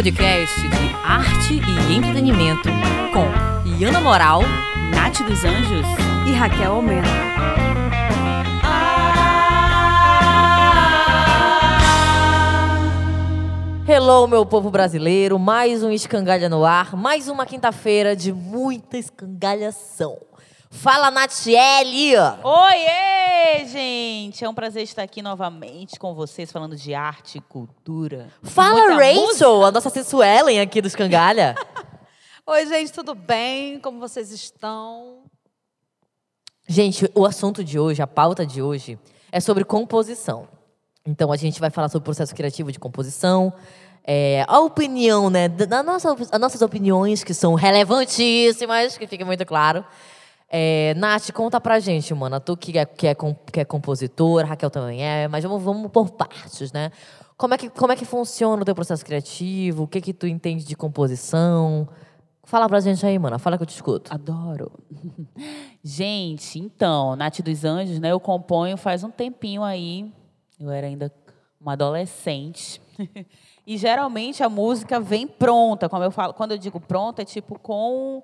podcast de arte e entretenimento com Iana Moral, Nath dos Anjos. e Raquel Almeida. Hello, meu povo brasileiro. Mais um Escangalha no ar. Mais uma quinta-feira de muita escangalhação. Fala, Natiele! Oiê, gente! É um prazer estar aqui novamente com vocês, falando de arte e cultura. Fala, Rachel, música. a nossa sensuelen aqui do Escangalha. Oi, gente, tudo bem? Como vocês estão? gente, o assunto de hoje, a pauta de hoje, é sobre composição. Então, a gente vai falar sobre o processo criativo de composição, é, a opinião, né? da nossa, as nossas opiniões, que são relevantíssimas, que fica muito claro. É, Nath, conta pra gente, mana. Tu que é, que é, que é compositora, Raquel também é, mas vamos, vamos por partes, né? Como é, que, como é que funciona o teu processo criativo? O que que tu entende de composição? Fala pra gente aí, mana. Fala que eu te escuto. Adoro. Gente, então, Nath dos Anjos, né? Eu componho faz um tempinho aí. Eu era ainda uma adolescente. E geralmente a música vem pronta, como eu falo. Quando eu digo pronta, é tipo com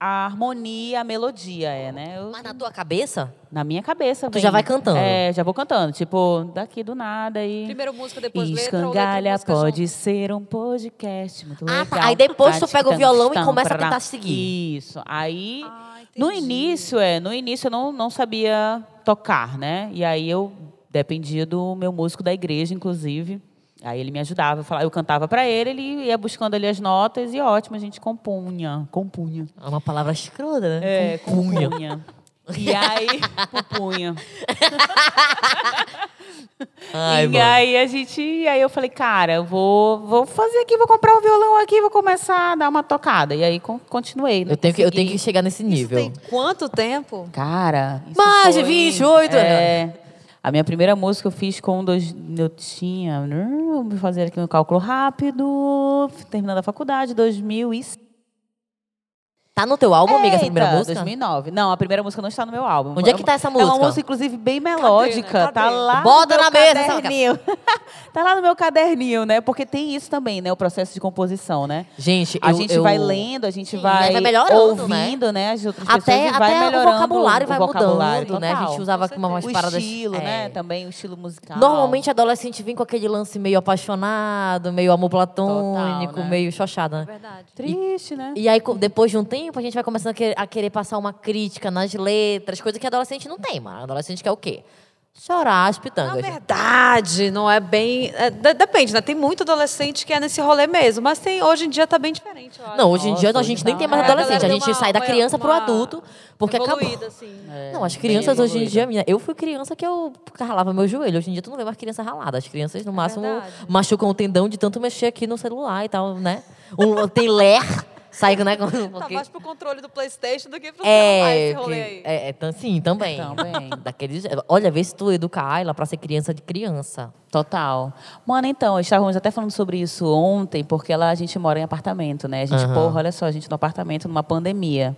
a harmonia, a melodia, é, né? Eu- Mas na tua cabeça? na minha cabeça. Tu vem. já vai cantando? É, já vou cantando. Tipo, daqui do nada e. Primeiro música, depois letra ou letra Escangalha música pode junto? ser um podcast muito Ah, legal. tá. Aí depois tu Tá, pega o violão e começa a tentar seguir. Isso. Aí, Ah, no início, é, no início eu não, não sabia tocar, né? E aí eu dependia do meu músico da igreja, inclusive. Aí ele me ajudava, eu, falava, eu cantava para ele, ele ia buscando ali as notas e ótimo, a gente compunha, compunha. É uma palavra escrota, né? É, Compunha. compunha. E aí, pupunha. Ai, e mano. aí a gente, aí eu falei, cara, eu vou, vou fazer aqui, vou comprar um violão aqui, vou começar a dar uma tocada. E aí con- continuei. né? Eu tenho, que, eu tenho que chegar nesse Isso nível. tem quanto tempo? Cara, isso Mais de foi- 28, é, A minha primeira música eu fiz com dois, eu tinha, vou fazer aqui um cálculo rápido, terminando a faculdade, 2005. Tá no teu álbum, amiga, essa primeira música? 2009. Não, a primeira música não está no meu álbum. Onde é que tá essa É música? uma música, inclusive, bem melódica. Cadê? Tá lá Bota no na meu mesa essa- caderninho. tá lá no meu caderninho, né? Porque tem isso também, né? O processo de composição, né? Gente, A eu, gente eu- vai lendo, a gente Sim, vai, vai melhorando, ouvindo, né? As outras pessoas Até, vai até o melhorando vocabulário o vai vocabulário, mudando, né? A total. gente usava Com aqui umas o paradas... estilo, é. né? Também o estilo musical. Normalmente, adolescente vem com aquele lance meio apaixonado, meio amor platônico, Total, né? meio xoxada, né? Verdade. Triste, né? E aí, depois de um tempo, a gente vai começando a querer, a querer passar uma crítica nas letras, coisa que adolescente não tem, mano. Adolescente quer o quê? Chorar as Na pitangas. verdade, não é bem. é, de- depende, né? Tem muito adolescente que é nesse rolê mesmo, mas tem, hoje em dia tá bem diferente. Não, hoje em dia Nossa, a hoje gente nem tá- tem mais É, a adolescente. A galera gente uma- sai da uma- criança pro uma adulto, porque acabou. Assim. Não, as bem crianças hoje em dia, menina, eu fui criança que eu ralava meu joelho. Hoje em dia tu não vê mais criança ralada. As crianças, no máximo, verdade. machucam o tendão de tanto mexer aqui no celular e tal, né? Um, tem ler, sai, né? com- Tá porque- mais pro controle do Playstation do que pro celular é, esse rolê que- aí. é, é, tam- sim, também. Também. Daquele, olha, vê se tu educa a Ayla pra ser criança de criança. Total. Mano, então, estávamos até falando sobre isso ontem, porque lá a gente mora em apartamento, né? A gente, Aham. porra, olha só, a gente no apartamento numa pandemia.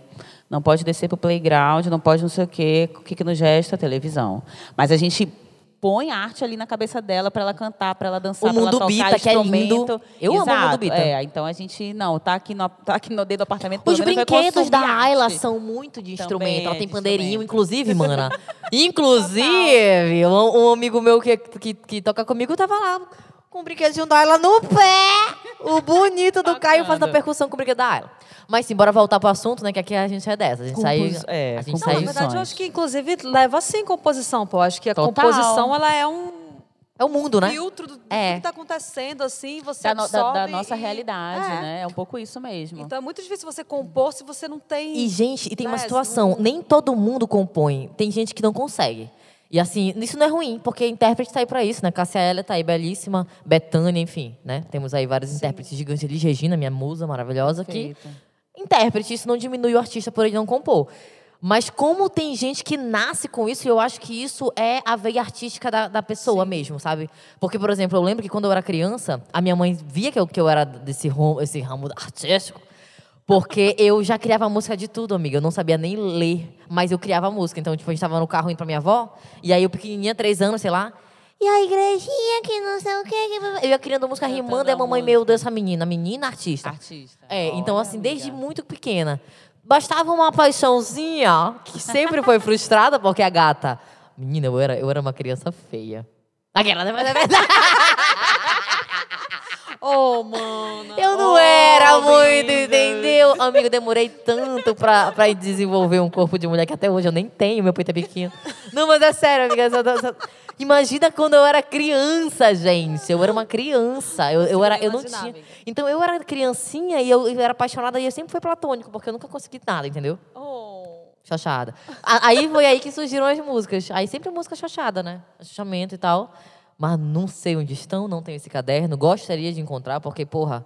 Não pode descer pro playground, não pode não sei o quê. O que, que nos resta? Televisão. Mas a gente põe arte ali na cabeça dela para ela cantar, para ela dançar, O pra ela tocar Bita, que é lindo. Eu amo o Exato, mundo Bita. É, então a gente, não, tá aqui no, tá aqui no dedo do apartamento. Os brinquedos da Ayla são muito de instrumento. Ela é tem de pandeirinho, inclusive, mana. inclusive, um, um amigo meu que, que, que toca comigo tava lá com o brinquedinho da Ayla no pé. O bonito do Caio fazendo a percussão com o brinquedo da Ayla. Mas sim, bora voltar pro assunto, né? Que aqui a gente é dessa. A gente Compos- saiu. é, a gente Não, saiu. na verdade, eu acho que, inclusive, leva sim composição, pô. Acho que a Total. composição, ela é um É o mundo, né? filtro do, do É. que tá acontecendo, assim, você Da, no- da- da nossa e- realidade, é. né? É um pouco isso mesmo. Então é muito difícil você compor se você não tem... E, gente, e tem uma Né, situação, nem todo mundo compõe. Tem gente que não consegue. E assim, isso não é ruim, porque intérprete tá aí pra isso, né? Cássia Eller tá aí, belíssima. Betânia, enfim, né? Temos aí vários intérpretes gigantes. Elis Regina, minha musa maravilhosa, que... Perfeito. Intérprete, isso não diminui o artista por ele não compor. Mas como tem gente que nasce com isso, eu acho que isso é a veia artística da, da pessoa mesmo, sabe? Porque, por exemplo, eu lembro que quando eu era criança, a minha mãe via que eu, que eu era desse esse ramo artístico, porque eu já criava música de tudo, amiga. Eu não sabia nem ler, mas eu criava música. Então, tipo, a gente tava no carro indo pra minha avó, e aí eu pequenininha, três anos, sei lá, E a igrejinha que não sei o quê. que- Eu ia criando música Cantando rimando e a mamãe, música. meu Deus, essa menina, menina artista. Artista. É, então Olha, assim, desde amiga. muito pequena. Bastava uma paixãozinha, que sempre foi frustrada, porque a gata. Menina, eu era, eu era uma criança feia. Aquela, né? Mas é verdade. Oh, mano. Eu não Oh, era muito, entendeu? Amigo, demorei tanto pra, pra desenvolver um corpo de mulher que até hoje eu nem tenho, meu peito é pequeno. Não, mas é sério, amiga. essa- essa- Imagina quando eu era criança, gente. Eu era uma criança. Eu, eu, era, eu não tinha. Então eu era criancinha e eu, eu era apaixonada e eu sempre fui platônico, porque eu nunca consegui nada, entendeu? Oh. Chachada. Aí foi aí que surgiram as músicas. Aí sempre música chachada, né? Chachamento e tal. Mas não sei onde estão, não tenho esse caderno. Gostaria de encontrar, porque, porra,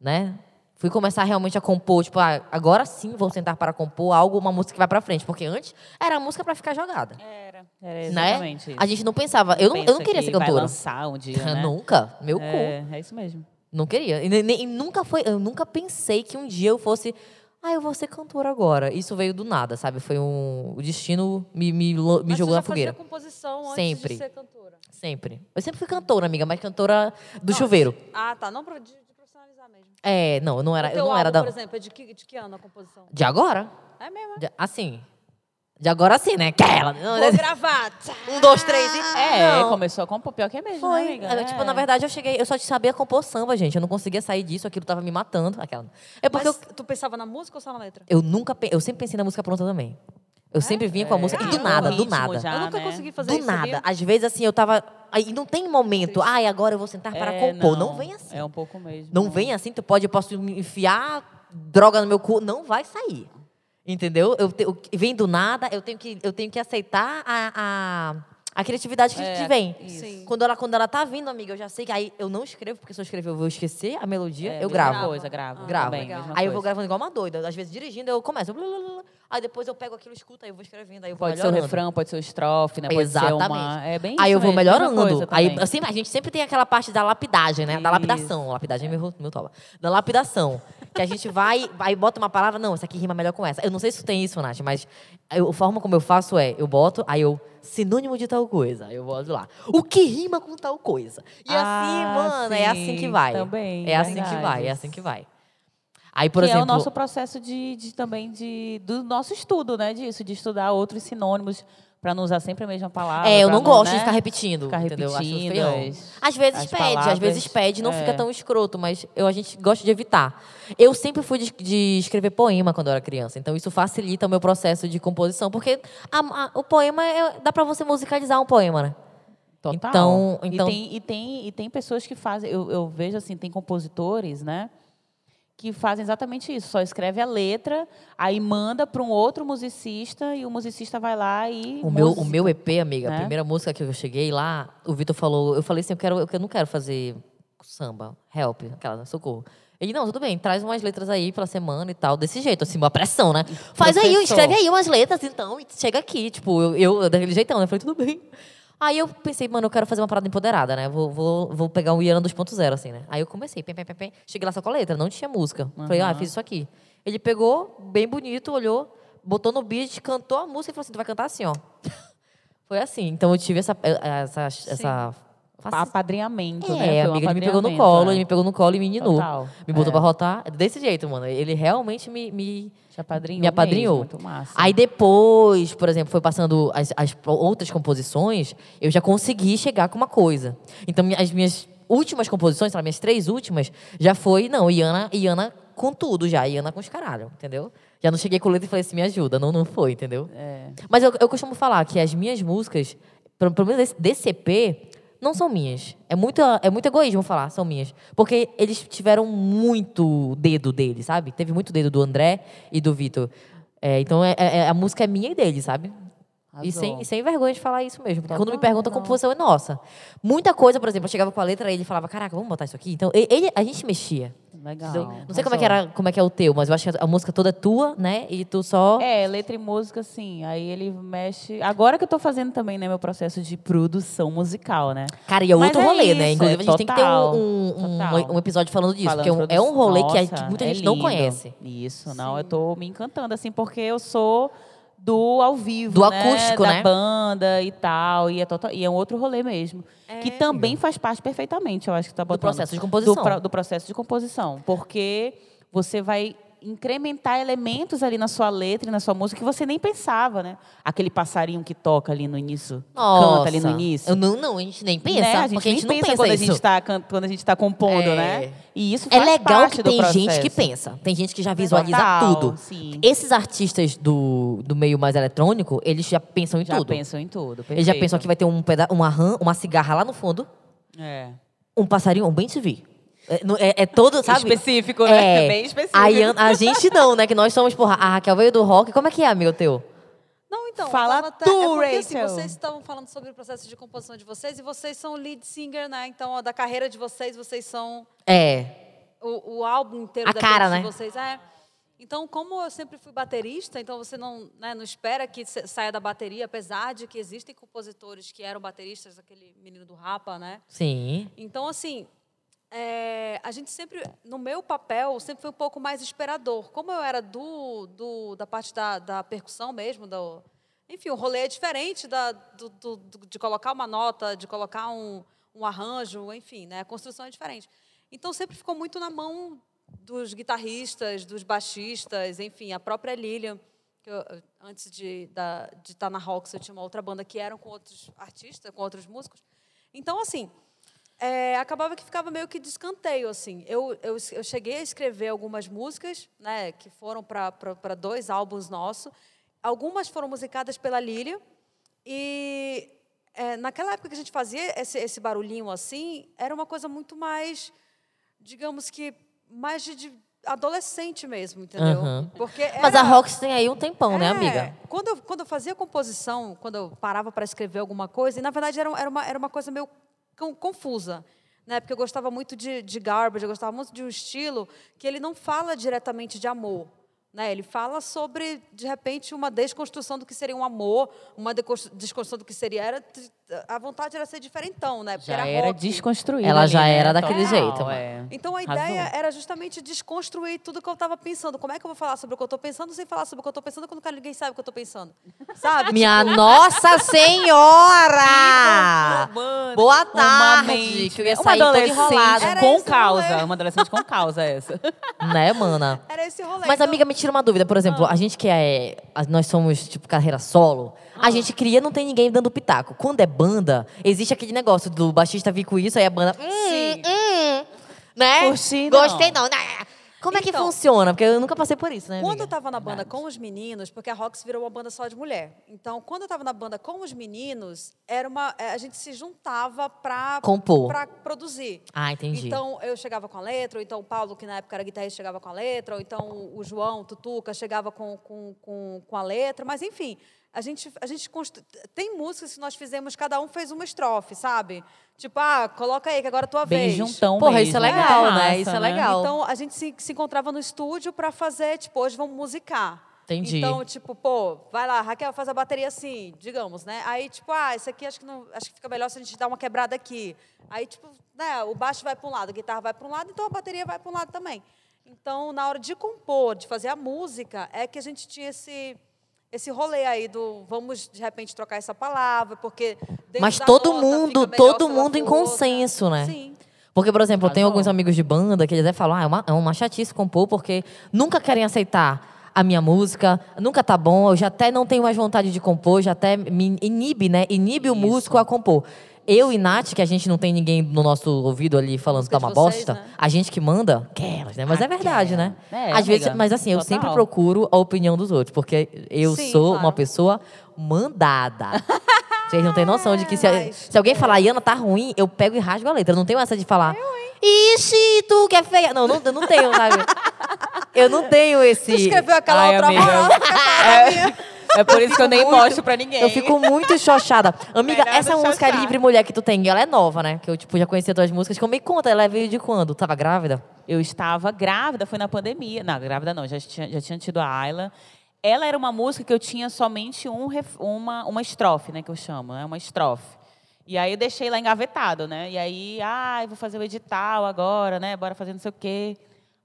né? Fui começar realmente a compor, tipo, ah, agora sim vou sentar para compor algo, uma música que vai pra frente. Porque antes era música pra ficar jogada. Era, era Né? exatamente isso. A gente não pensava. Eu não, eu não queria que ser Vai cantora. lançar um dia, né? Nunca. Meu cu. É, é isso mesmo. Não queria. E, nem- e nunca foi. Eu nunca pensei que um dia eu fosse. Ah, eu vou ser cantora agora. Isso veio do nada, sabe? Foi um. O destino me, me, me Mas jogou você na já fogueira. fazia composição antes Sempre. de ser cantora? Sempre. Eu sempre fui cantora, amiga, mas cantora do chuveiro. Ah, tá. Não pro- de, de profissionalizar mesmo. É, não, eu não era, eu não era álbum, da. por exemplo, é de que, de que ano a composição? De agora? É mesmo? De- assim. De agora sim, né? Aquela. Não, Vou gravar. Tchá. Um, dois, três e. É, Não. começou a compor. Pior que é mesmo, né, Foi. amiga? É, Tipo, É. na verdade, eu cheguei. Eu só sabia compor samba, gente. Eu não conseguia sair disso, aquilo tava me matando. Aquela. É porque Mas eu, tu pensava na música ou só na letra? eu nunca. pe- Eu sempre pensei na música pronta também. Eu sempre vinha com a música. E do É, nada, do nada. já, eu nunca né? consegui fazer Do isso, nada. sabia? Às vezes, assim, eu tava. Aí não tem momento. Ai, agora eu vou sentar para É, compor. Não, vem assim. É um pouco mesmo. Não vem assim, tu pode, eu posso me enfiar droga no meu cu, não vai sair. Entendeu? Eu, te- eu- vem do nada, eu tenho que, eu tenho que aceitar a, a, a criatividade que, É, que vem. isso. Sim. Quando ela, quando ela tá vindo, amiga, eu já sei que aí eu não escrevo, porque se eu escrever eu vou esquecer a melodia, É, eu gravo. coisa, gravo. Gravo. Também, Aí eu vou gravando igual uma doida. Às vezes dirigindo, eu começo. blá, blá, blá, blá. Aí depois eu pego aquilo, escuto, aí eu vou escrevendo, aí eu vou Pode ser o melhorando. refrão, pode ser o estrofe, né? Pode Exatamente. ser uma... É bem Aí eu vou mesmo, melhorando. Aí, assim, a gente sempre tem aquela parte da lapidagem, né? Da Isso. lapidação. Lapidagem é meu, meu toba. Da lapidação. Que a gente vai, aí bota uma palavra, não, essa aqui rima melhor com essa. Eu não sei se tu tem isso, Nath, mas eu- a forma como eu faço é, eu boto, aí eu, sinônimo de tal coisa. Aí eu boto lá. O que rima com tal coisa? E assim, Ah, mano, é assim que sim, vai. também, É assim que verdade. vai, é assim que vai. Aí, por que exemplo. é o nosso processo de, de também de, do nosso estudo, né? Disso, de estudar outros sinônimos para não usar sempre a mesma palavra. É, eu pra não gosto de né? ficar repetindo, Ficar entendeu? Repetindo Às vezes pede, às vezes palavras. pede, não É. fica tão escroto, mas eu, a gente gosta de evitar. Eu sempre fui de, de escrever poema quando eu era criança, então isso facilita o meu processo de composição, porque a- a- o poema, é- dá pra você musicalizar um poema, né? Total. Então- então- E, tem, e, tem, e tem pessoas que fazem, eu, eu vejo assim, tem compositores, né? Que fazem exatamente isso, só escreve a letra, aí manda para um outro musicista e o musicista vai lá e. O meu, o meu EP, amiga, a né? primeira música que eu cheguei lá, o Vitor falou, eu falei assim, eu, quero, eu não quero fazer samba, help, aquela, socorro. Ele, não, tudo bem, traz umas letras aí pela semana e tal, desse jeito, assim, uma pressão, né? Faz aí, Professor. escreve aí umas letras, então, e chega aqui, tipo, eu, eu daquele jeitão, né? Eu falei, tudo bem. Aí eu pensei, mano, eu quero fazer uma parada empoderada, né? Vou, vou, vou pegar um Iana 2.0, assim, né? Aí eu comecei, pem, pem, pem, pem. cheguei lá só com a letra, não tinha música. Falei, ah, fiz isso aqui. Ele pegou, bem bonito, olhou, botou no beat, cantou a música e falou assim, tu vai cantar assim, ó. Foi assim. Então eu tive essa. essa, essa Pa- Apadrinhamento, é, né? Foi um amiga, ele me pegou no colo, né? ele me pegou no colo e me ninou. Me botou É. pra rotar. Desse jeito, mano. Ele realmente me, me, Te apadrinhou me apadrinhou. mesmo, muito massa. Aí depois, por exemplo, foi passando as, as outras composições, eu já consegui chegar com uma coisa. Então, as minhas últimas composições, sei lá, minhas três últimas, já foi, não, Iana, Iana com tudo já, Iana com os caralho, entendeu? Já não cheguei com letra e falei assim, me ajuda. Não, não foi, entendeu? É. Mas eu, eu costumo falar que as minhas músicas, pelo pelo menos desse, desse EP, não são minhas. É muito, é muito egoísmo falar, são minhas. Porque eles tiveram muito dedo dele, sabe? Teve muito dedo do André e do Vitor. É, então é, é- a música é minha e dele, sabe? E sem, sem vergonha de falar isso mesmo. Porque quando me perguntam, a composição é nossa. Muita coisa, por exemplo, eu chegava com a letra e ele falava, caraca, vamos botar isso aqui? Então, ele, a gente mexia. Legal. Não sei como é, que era, como é que é o teu, mas eu acho que a música toda é tua, né? E tu só... É, letra e música, sim. Aí ele mexe. Agora que eu tô fazendo também, né, meu processo de produção musical, né? Cara, e é Mas outro é rolê, né? isso, Inclusive, é a gente tem que ter total, um, um, total. um, episódio falando disso. Falando porque é um, é rolê que, a- que Nossa, muita é gente não lindo. conhece. Isso, não, eu tô me encantando, assim, porque eu sou do ao vivo, Do né? acústico, da né? banda e tal, e é, total, e é um outro rolê mesmo, que também faz parte perfeitamente, eu acho que tá botando. processo de composição. Do, pro- do processo de composição, porque você vai incrementar elementos ali na sua letra e na sua música que você nem pensava, né? Aquele passarinho que toca ali no início, Nossa. canta ali no início. Eu não, não, a gente nem pensa. né? A gente porque a nem gente não pensa, pensa quando a gente está quando a gente tá compondo, É. né? E isso É faz legal parte que tem gente que pensa. Tem gente que já visualiza Total, tudo. sim. Esses artistas do, do meio mais eletrônico, eles já pensam em Já tudo. pensam em tudo. Eles já perfeito. pensam que vai ter um peda uma rã, uma cigarra lá no fundo, É. um passarinho, um bem. É, no- é- é todo, sabe? Específico, né? É. Bem específico. Aí a, a gente não, né? Que nós somos, porra, a Raquel veio do rock. Como é que é, amigo teu? Não, então. Fala tava até- tu, é porque, assim, vocês estavam falando sobre o processo de composição de vocês e vocês são lead singer, né? Então, ó, da carreira de vocês, vocês são É. o, o álbum inteiro A da cara, de né? vocês. É. Então, como eu sempre fui baterista, então você não, né, não espera que saia da bateria, apesar de que existem compositores que eram bateristas, aquele menino do Rapa, né? Sim. Então, assim, é, a gente sempre, no meu papel, sempre foi um pouco mais esperador. Como eu era do, do- da parte da, da percussão mesmo, do, enfim, o rolê é diferente da, do, do- de colocar uma nota, de colocar um, um arranjo, enfim, né? a construção é diferente. Então, sempre ficou muito na mão dos guitarristas, dos baixistas, enfim, a própria Lilian, que eu, antes de de estar na Rox, eu tinha uma outra banda que eram com outros artistas, com outros músicos. Então, assim, é, acabava que ficava meio que de escanteio, assim. Eu, eu, eu cheguei a escrever algumas músicas, né, que foram para dois álbuns nossos. Algumas foram musicadas pela Lília. E é, naquela época que a gente fazia esse, esse barulhinho assim, era uma coisa muito mais, digamos que, mais de, de adolescente mesmo, entendeu? Aham. Porque Mas era- a Rox tem aí um tempão, né, é, amiga? Quando eu, quando eu fazia composição, quando eu parava para escrever alguma coisa, e na verdade era, era, uma, era uma coisa meio confusa. Né? Porque eu gostava muito de, de Garbage, eu gostava muito de um estilo que ele não fala diretamente de amor. Né? Ele fala sobre, de repente, uma desconstrução do que seria um amor, uma desconstrução do que seria. Era, a vontade era ser diferentão, né? Porque Já era, era desconstruída. Ela ali, já né? era daquele Total, jeito. é. Então a ideia era justamente desconstruir tudo que eu estava pensando. Como é que eu vou falar sobre o que eu estou pensando sem falar sobre o que eu estou pensando quando ninguém sabe o que eu estou pensando? Sabe? Minha Nossa Senhora! Boa Uma tarde! mente, Que eu ia uma sair toda adolescente com causa. rolê. Uma adolescente com causa essa. Né, mana? Era esse rolê. Mas, Então, amiga, me tira uma dúvida. Por exemplo, a gente que é. Nós somos, tipo, carreira solo. A gente cria, não tem ninguém dando pitaco. Quando é banda, existe aquele negócio do baixista vir com isso, aí a banda. Hum, Sim. hum, né? Curti, não. Gostei, não. né? Como é que Então, funciona? Porque eu nunca passei por isso, né? Quando eu amiga? estava na banda com os meninos, porque a Rox virou uma banda só de mulher. Então, quando eu estava na banda com os meninos, era uma, eh, a gente se juntava para Compor. para produzir. Ah, entendi. Então, eu chegava com a letra, ou então o Paulo, que na época era guitarrista, chegava com a letra, ou então o João, o Tutuca, chegava com, com, com, com a letra. Mas, enfim, a gente, a gente constru... tem músicas que nós fizemos, cada um fez uma estrofe, sabe? Tipo, ah, coloca aí, que agora é a tua Bem vez. juntão Porra, mesmo. isso é muito legal, né? massa, Isso é legal. Então, a gente se, se encontrava no estúdio para fazer, tipo, hoje vamos musicar. Entendi. Então, tipo, pô, vai lá, Raquel, faz a bateria assim, digamos, né? Aí, tipo, ah, isso aqui acho que, não, acho que fica melhor se a gente dar uma quebrada aqui. Aí, tipo, né, o baixo vai para um lado, a guitarra vai para um lado, então a bateria vai para um lado também. Então, na hora de compor, de fazer a música, é que a gente tinha esse esse rolê aí do vamos de repente trocar essa palavra, porque Mas todo nota mundo, todo mundo em for outra. consenso, né? Sim. Porque, por exemplo, eu tenho Arrasou. alguns amigos de banda que eles até falam, ah, é uma, é uma chatice compor, porque nunca querem aceitar a minha música, nunca tá bom, eu já até não tenho mais vontade de compor, já até me inibe, né? Inibe o Isso. músico a compor. Eu e Nath, que a gente não tem ninguém no nosso ouvido ali falando que tá uma vocês, bosta, né? a gente que manda, quelas, né? Mas é verdade, né? É, Às vezes, mas assim, eu Total. sempre procuro a opinião dos outros, porque eu Sim, sou claro. uma pessoa mandada. Vocês não têm noção de que se, Mas- se alguém falar, Iana, tá ruim, eu pego e rasgo a letra. Eu não tenho essa de falar, ixi, tu que é feia. Não, não, eu não tenho, sabe? Eu não tenho esse... Tu escreveu aquela Ai, outra que é. É por isso que eu nem muito- mostro pra ninguém. Eu fico muito chochada. Amiga, Melhor essa música. Livre Mulher que tu tem, ela é nova, né? Que eu, tipo, já conhecia tuas músicas. Como me conta, ela veio de quando? Tava grávida? Eu estava grávida, foi na pandemia. Não, grávida não, já tinha, já tinha tido a Ayla. Ela era uma música que eu tinha somente um, uma, uma estrofe, né, que eu chamo, né, uma estrofe. E aí eu deixei lá engavetado, né? E aí, ah, eu vou fazer o edital agora, né? Bora fazer não sei o quê.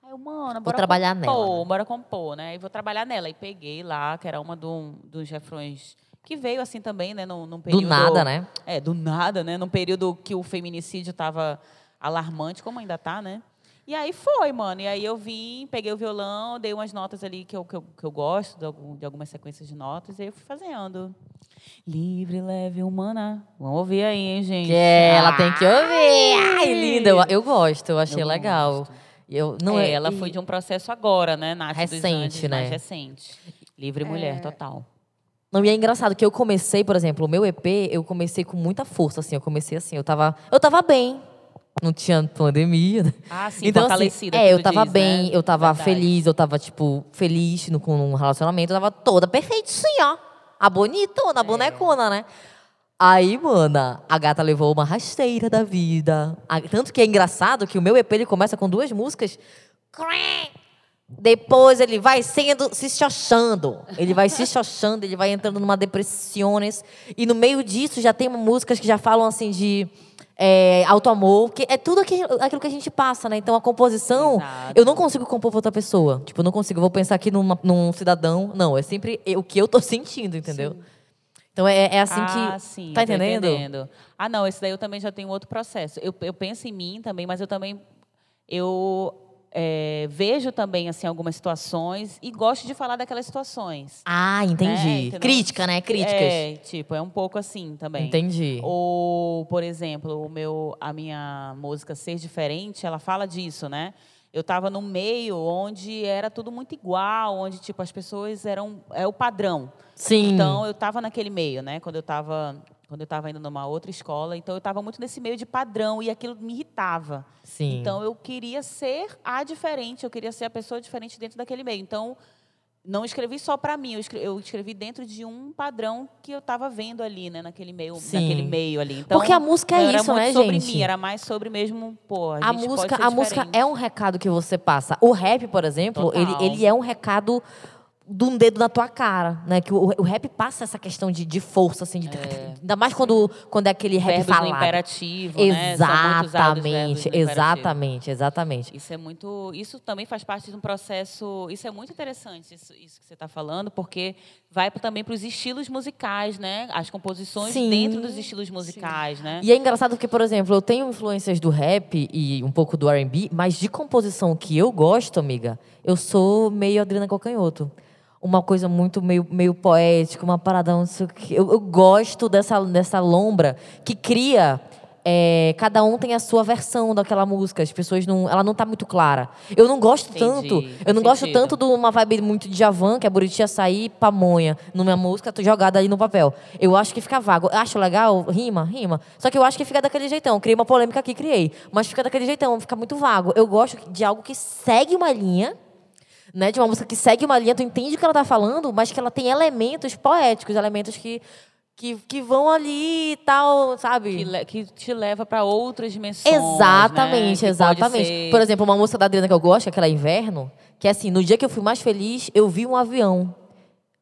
Eu, mano, bora trabalhar compor, nela, bora compor, né? E vou trabalhar nela. E peguei lá, que era uma do, dos refrões que veio assim também, né? Num, num período, nada, né? É, do nada, né? Num período que o feminicídio tava alarmante, como ainda tá, né? E aí foi, mano. E aí eu vim, peguei o violão, dei umas notas ali que eu, que eu, que eu gosto, de, algum- de algumas sequências de notas, e aí eu fui fazendo. Livre, leve, humana. Vamos ouvir aí, hein, gente? É, ela tem que ouvir. Ai, Ai! linda. Eu, eu gosto, eu achei Eu legal. gosto. Eu, não é, é, ela e- foi de um processo agora, né? Nath Recente, né? Mais recente. Livre mulher, total. Não, e é engraçado que eu comecei, por exemplo, o meu EP, eu comecei com muita força, assim. Eu comecei assim, eu tava, eu tava bem. Não tinha pandemia. né? Ah, sim, então, assim, fortalecida. é, que eu tava diz, bem, né? eu tava Verdade. feliz, eu tava, tipo, feliz no, com um relacionamento, eu tava toda perfeitinha, ó. A bonitona, a bonecona, né? Aí, mana, a gata levou uma rasteira da vida. Tanto que é engraçado que o meu EP ele começa com duas músicas. Depois ele vai sendo, se chochando. Ele vai se chochando, ele vai entrando numa depressões. E no meio disso já tem músicas que já falam assim de é, auto-amor. Que é tudo aquilo, aquilo que a gente passa, né? Então a composição, Exato. eu não consigo compor pra outra pessoa. Tipo, eu não consigo, eu vou pensar aqui numa- num cidadão. Não, é sempre o que eu tô sentindo, entendeu? Então é, é assim ah, que. sim, tá tô entendendo? Ah, não, esse daí eu também já tenho outro processo. Eu, eu penso em mim também, mas eu também eu é, vejo também assim algumas situações e gosto de falar daquelas situações. Ah, né? entendi. Entendeu? Crítica, né? Críticas. É, tipo, é um pouco assim também. Entendi. Ou, por exemplo, o meu, a minha música Ser Diferente, ela fala disso, né? Eu estava num meio onde era tudo muito igual, onde tipo as pessoas eram é o padrão. Sim. Então eu estava naquele meio, né? Quando eu estava quando eu estava indo numa outra escola, então eu estava muito nesse meio de padrão e aquilo me irritava. Sim. Então eu queria ser a diferente, eu queria ser a pessoa diferente dentro daquele meio. Então não escrevi só para mim, eu escrevi, eu escrevi dentro de um padrão que eu estava vendo ali, né, naquele meio, Sim. naquele meio ali. Então, Porque a música é era isso, né, sobre gente? mim, era mais sobre mesmo, pô, a, a gente música, a música diferente. é um recado que você passa. O rap, por exemplo, ele, ele é um recado de um dedo na tua cara, né? Que o, o rap passa essa questão de, de força, assim, de ainda mais quando, quando é aquele rap verbos falado. imperativo, né? Verbos Exatamente, imperativo. exatamente, exatamente. Isso é muito, isso também faz parte de um processo. Isso é muito interessante isso, isso que você está falando, porque vai também para os estilos musicais, né? As composições Sim. dentro dos estilos musicais, né? E é engraçado porque, por exemplo, eu tenho influências do rap e um pouco do R&B, mas de composição que eu gosto, amiga, eu sou meio Adriana Calcanhoto. Uma coisa muito meio, meio poética, uma parada, não sei o quê. Eu, eu gosto dessa, dessa lombra que cria... é, cada um tem a sua versão daquela música. As pessoas não... Ela não tá muito clara. Eu não gosto Entendi, tanto. Eu não gosto tanto de uma vibe muito de Javan, que é Buriti Açaí, Pamonha, numa música tô jogada ali no papel. Eu acho que fica vago. Eu acho legal, rima, rima. Só que eu acho que fica daquele jeitão. Criei uma polêmica aqui, criei. Mas fica daquele jeitão, fica muito vago. Eu gosto de algo que segue uma linha, né? De uma música que segue uma linha, tu entende o que ela tá falando, mas que ela tem elementos poéticos, elementos que, que, que vão ali e tal, sabe? Que, que te leva para outras dimensões. Exatamente, né? Exatamente. Por exemplo, uma música da Adriana que eu gosto, aquela Inverno, que é assim, no dia que eu fui mais feliz, eu vi um avião.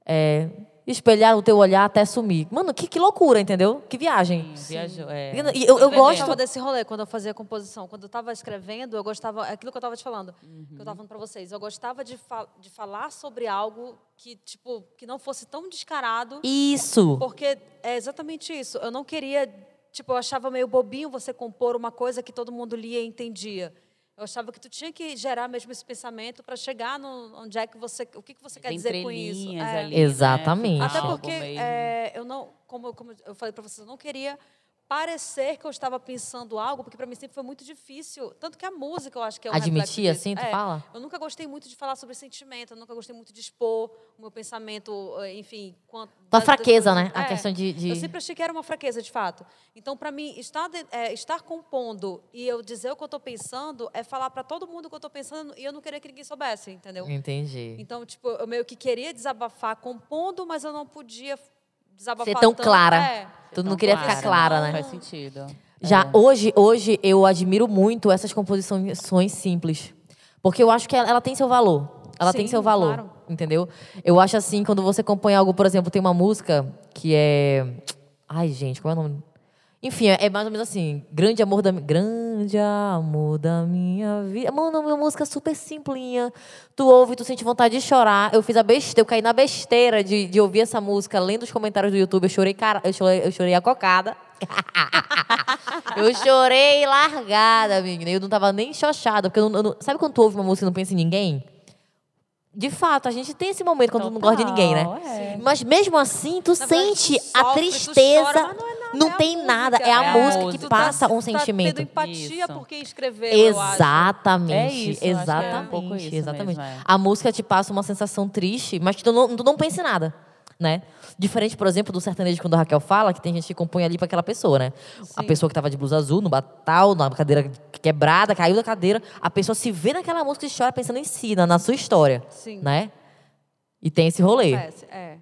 É, espelhar o teu olhar até sumir. Mano, que, que loucura, entendeu? Que viagem. Viajou, é. E eu, eu Eu gosto. gostava desse rolê quando eu fazia composição. Quando eu estava escrevendo, eu gostava. é Aquilo que eu estava te falando, que eu estava falando para vocês. Eu gostava de, fa- de falar sobre algo que, tipo, que não fosse tão descarado. Isso. Porque é exatamente isso. Eu não queria. Tipo, eu achava meio bobinho você compor uma coisa que todo mundo lia e entendia. Eu achava que tu tinha que gerar mesmo esse pensamento para chegar no onde é que você, o que, que você quer dizer com isso. É. ali, né? Exatamente. Até porque é, eu não, como, como eu falei para vocês, eu não queria parecer que eu estava pensando algo, porque para mim sempre foi muito difícil. Tanto que a música eu acho que é um Admitir assim, tu É, fala? Eu nunca gostei muito de falar sobre sentimento, eu nunca gostei muito de expor o meu pensamento, eh, enfim. Quanto, Tua das fraqueza, né? A É. questão de. de- Eu sempre achei que era uma fraqueza, de fato. Então, para mim, estar, é, estar compondo e eu dizer o que eu estou pensando é falar para todo mundo o que eu estou pensando e eu não queria que ninguém soubesse, entendeu? Entendi. Então, tipo, eu meio que queria desabafar compondo, mas eu não podia desabafar Ser tão tanto. clara. É. Tu não Então, queria clara, ficar clara, né? Faz sentido. Já É. hoje, hoje eu admiro muito essas composições simples. Porque eu acho que ela, ela tem seu valor. Ela tem Sim, seu valor. claro. Entendeu? Eu acho assim, quando você compõe algo, por exemplo, tem uma música que é. Ai, gente, como é o nome? Enfim, é, é mais ou menos assim. Grande amor da. Grande grande amor da minha vida. Mano, uma música super simplinha. Tu ouve, tu sente vontade de chorar. Eu fiz a besteira, eu caí na besteira de, de ouvir essa música, lendo os comentários do YouTube. Eu chorei, cara, eu chorei, eu chorei a cocada. eu chorei largada, menina. Eu não tava nem xoxada. Porque eu não, eu não- sabe quando tu ouve uma música e não pensa em ninguém? De fato, a gente tem esse momento quando não gosta de ninguém, né? Total, é. Mas mesmo assim, tu Na verdade, sente tu a tu tristeza. chora, mas não é não é a tem música, nada. É a é a música que passa tá, um tu tá sentimento. tendo empatia Isso. porque escreveu, eu acho. Exatamente, É isso, eu acho que é um exatamente, isso exatamente. mesmo, é. A música te passa uma sensação triste, mas que tu não, tu não pensa em nada, né? Diferente, por exemplo, do sertanejo quando a Raquel fala, que tem gente que compõe ali para aquela pessoa, né? A Sim. pessoa que tava de blusa azul, no batal, na cadeira quebrada, caiu da cadeira, a pessoa se vê naquela música e chora pensando em si, na, na sua história, Sim. né? E tem esse rolê. Acontece, é.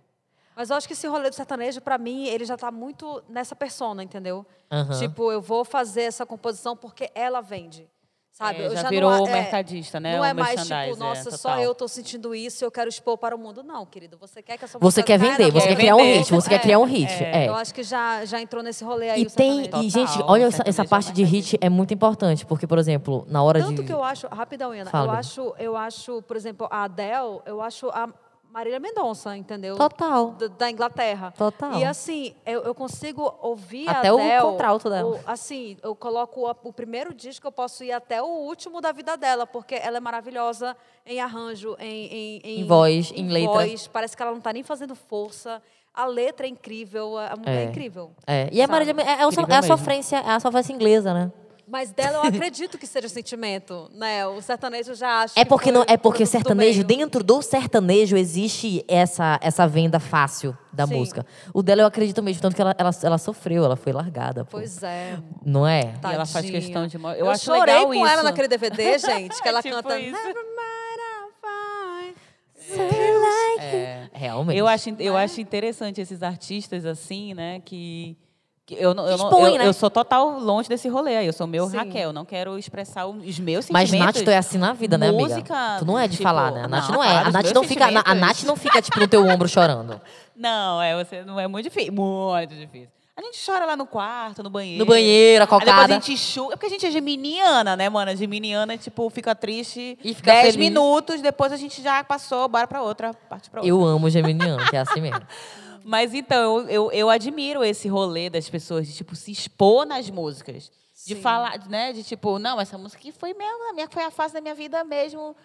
Mas eu acho que esse rolê do sertanejo, pra mim, ele já tá muito nessa persona, entendeu? Aham. Tipo, eu vou fazer essa composição porque ela vende. Sabe? É, Eu já não virou a- o é, mercadista, né? Não O é mais merchandise, tipo, nossa, é, só eu tô sentindo isso e eu quero expor para o mundo. Não, querido. Você quer que essa Você quer vender, você quer criar um hit, você quer povo? criar um É, hit. É. Eu acho que já, já entrou nesse rolê aí E o tem, e gente, olha o essa, essa é parte de hit é muito importante, porque, por exemplo, na hora Tanto de. que eu acho, rapidão, Ana, Fala, eu acho, eu acho, por exemplo, a Adele, eu acho a Marília Mendonça, entendeu? Total. Da, da Inglaterra. Total. E assim, eu, eu consigo ouvir Até a o Adele. contralto dela. o- assim, eu coloco a- o primeiro disco, eu posso ir até o último da vida dela, porque ela é maravilhosa em arranjo, em, em, Em voz, em letra. voz. Parece que ela não tá nem fazendo força. A letra é incrível, a mulher é, É. incrível. É, e a sabe? Marília é, é, o so- Incrível é a sofrência, é a sofrência inglesa, né? Mas dela eu acredito que seja sentimento, né? O sertanejo eu já acho. É que porque foi não, é porque do sertanejo, meio. dentro do sertanejo existe essa essa venda fácil da Sim. música. O dela eu acredito mesmo, tanto que ela, ela, ela sofreu, ela foi largada, pô. Pois é. Não é? E ela faz questão de eu Eu, acho chorei legal com isso. ela naquele DVD, gente, que ela Tipo canta. isso. É. Realmente. Eu acho, eu acho interessante esses artistas assim, né? Que eu, não- eu, não- expõe, eu, né? eu sou total longe desse rolê aí. Eu sou meu Sim. Raquel. Não quero expressar os meus Mas sentimentos. Nath, tu é assim na vida, né, amiga? Música, Tu não é de tipo, falar, né? A Nath não, é. falar A Nath não, fica, a. Nath não fica, tipo, no teu ombro chorando. Não, é, você não é muito difícil. Muito difícil. A gente chora lá no quarto, no banheiro. No banheiro, a Aí depois cocada. a gente enxuga. É porque a gente é geminiana, né, mano? Geminiana, tipo, fica triste E fica 10 feliz. minutos, depois a gente já passou, bora pra outra, parte pra outra. Eu amo Geminiano, que é assim mesmo. Mas então, eu, eu, eu admiro esse rolê das pessoas de, tipo, se expor nas músicas. De Sim. falar, né? De tipo, não, essa música aqui foi mesmo, a minha, foi a fase da minha vida mesmo.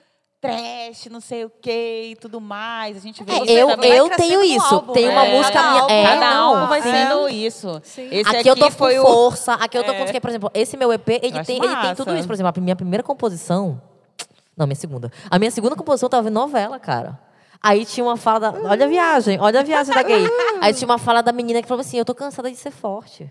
Trash, não sei o quê e tudo mais. A gente vê É, eu eu tenho isso. álbum, tem né? uma É, música minha. álbum, é, Cada não, álbum vai sim. sendo isso. Sim. Esse aqui, eu tô com o. força, aqui eu tô É. com. Por exemplo, esse meu EP, ele, tem, ele tem tudo isso. Por exemplo, a minha primeira composição. Não, minha segunda. A minha segunda composição tava em novela, cara. Aí tinha uma fala da. Olha a viagem, olha a viagem da gay. Aí tinha uma fala da menina que falou assim: Eu tô cansada de ser forte.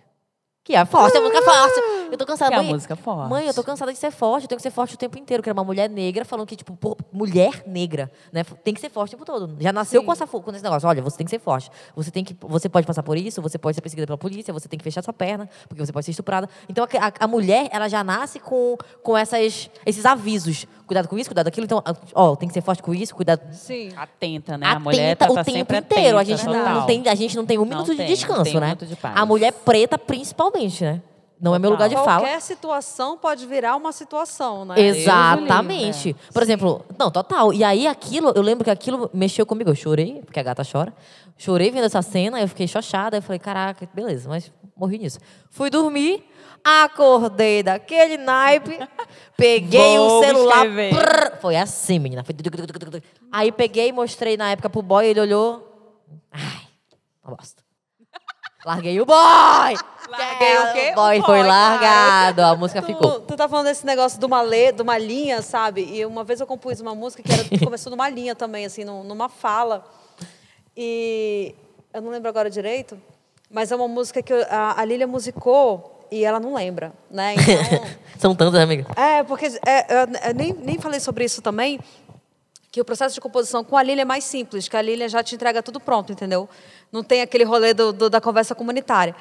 Que é forte, a música é forte. Eu tô cansada. Que é a mãe, música forte. Mãe, eu tô cansada de ser forte, eu tenho que ser forte o tempo inteiro. Que era uma mulher negra falando que, tipo, pô, mulher negra, né? Tem que ser forte o tempo todo. Já nasceu Sim. com, essa, com esse negócio. Olha, você tem que ser forte. Você tem que. Você pode passar por isso, você pode ser perseguida pela polícia, você tem que fechar sua perna, porque você pode ser estuprada. Então a, a- a mulher, ela já nasce com, com essas, esses avisos. Cuidado com isso, cuidado com aquilo. Então, ó, tem que ser forte com isso, cuidado. Sim. Atenta, né? a mulher Atenta tá, o tá tempo inteiro. a atenta, gente não, não tem, a gente não tem um Não minuto de tem, não descanso, tem um né? minuto de paz. A mulher preta, principalmente, né? Não é meu lugar de fala. Qualquer situação pode virar uma situação, né? Exatamente. Por exemplo, não, total. E aí aquilo, eu lembro que aquilo mexeu comigo. Eu chorei, porque a gata chora. Chorei vendo essa cena, eu fiquei chochada. Eu falei, caraca, beleza, mas morri nisso. Fui dormir, acordei daquele naipe, peguei o celular. escrever. prrr, foi assim, menina. Foi... Aí peguei, mostrei na época pro boy, ele olhou. Ai, uma bosta. Larguei o boy! Larguei o quê? O boy O foi boy, largado, a música ficou. Tu, tu tá falando desse negócio de uma, le, de uma linha, sabe? E uma vez eu compus uma música que, era, começou numa linha também, assim, num- numa fala. E eu não lembro agora direito, mas é uma música que a, a Lília musicou e ela não lembra, né? Então, São tantas, né, amiga? é, porque é, eu, nem, nem falei sobre isso também, que o processo de composição com a Lília é mais simples, que a Lília já te entrega tudo pronto, entendeu? Não tem aquele rolê do, do- da conversa comunitária.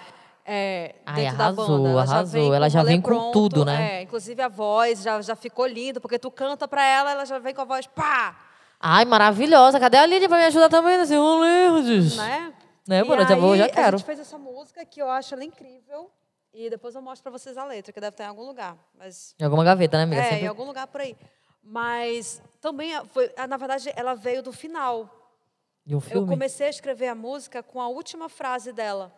É, Ai, dentro da arrasou, banda. Ela arrasou. Já vem Ela com já vem com pronto, tudo, né? É, inclusive a voz já, já ficou lindo, porque tu canta pra ela, ela já vem com a voz pá! Ai, maravilhosa. Cadê a Lídia pra me ajudar também nesse rolê? Né? Né, mano? Eu já vou, já A quero. gente fez essa música que eu acho ela incrível. E depois eu mostro pra vocês a letra, que deve estar em algum lugar. Mas Em alguma gaveta, né, amiga? é, Sempre- em algum lugar por aí. Mas também a- foi, a- na verdade, ela veio do final. De um Eu filme? comecei a escrever a música com a última frase dela.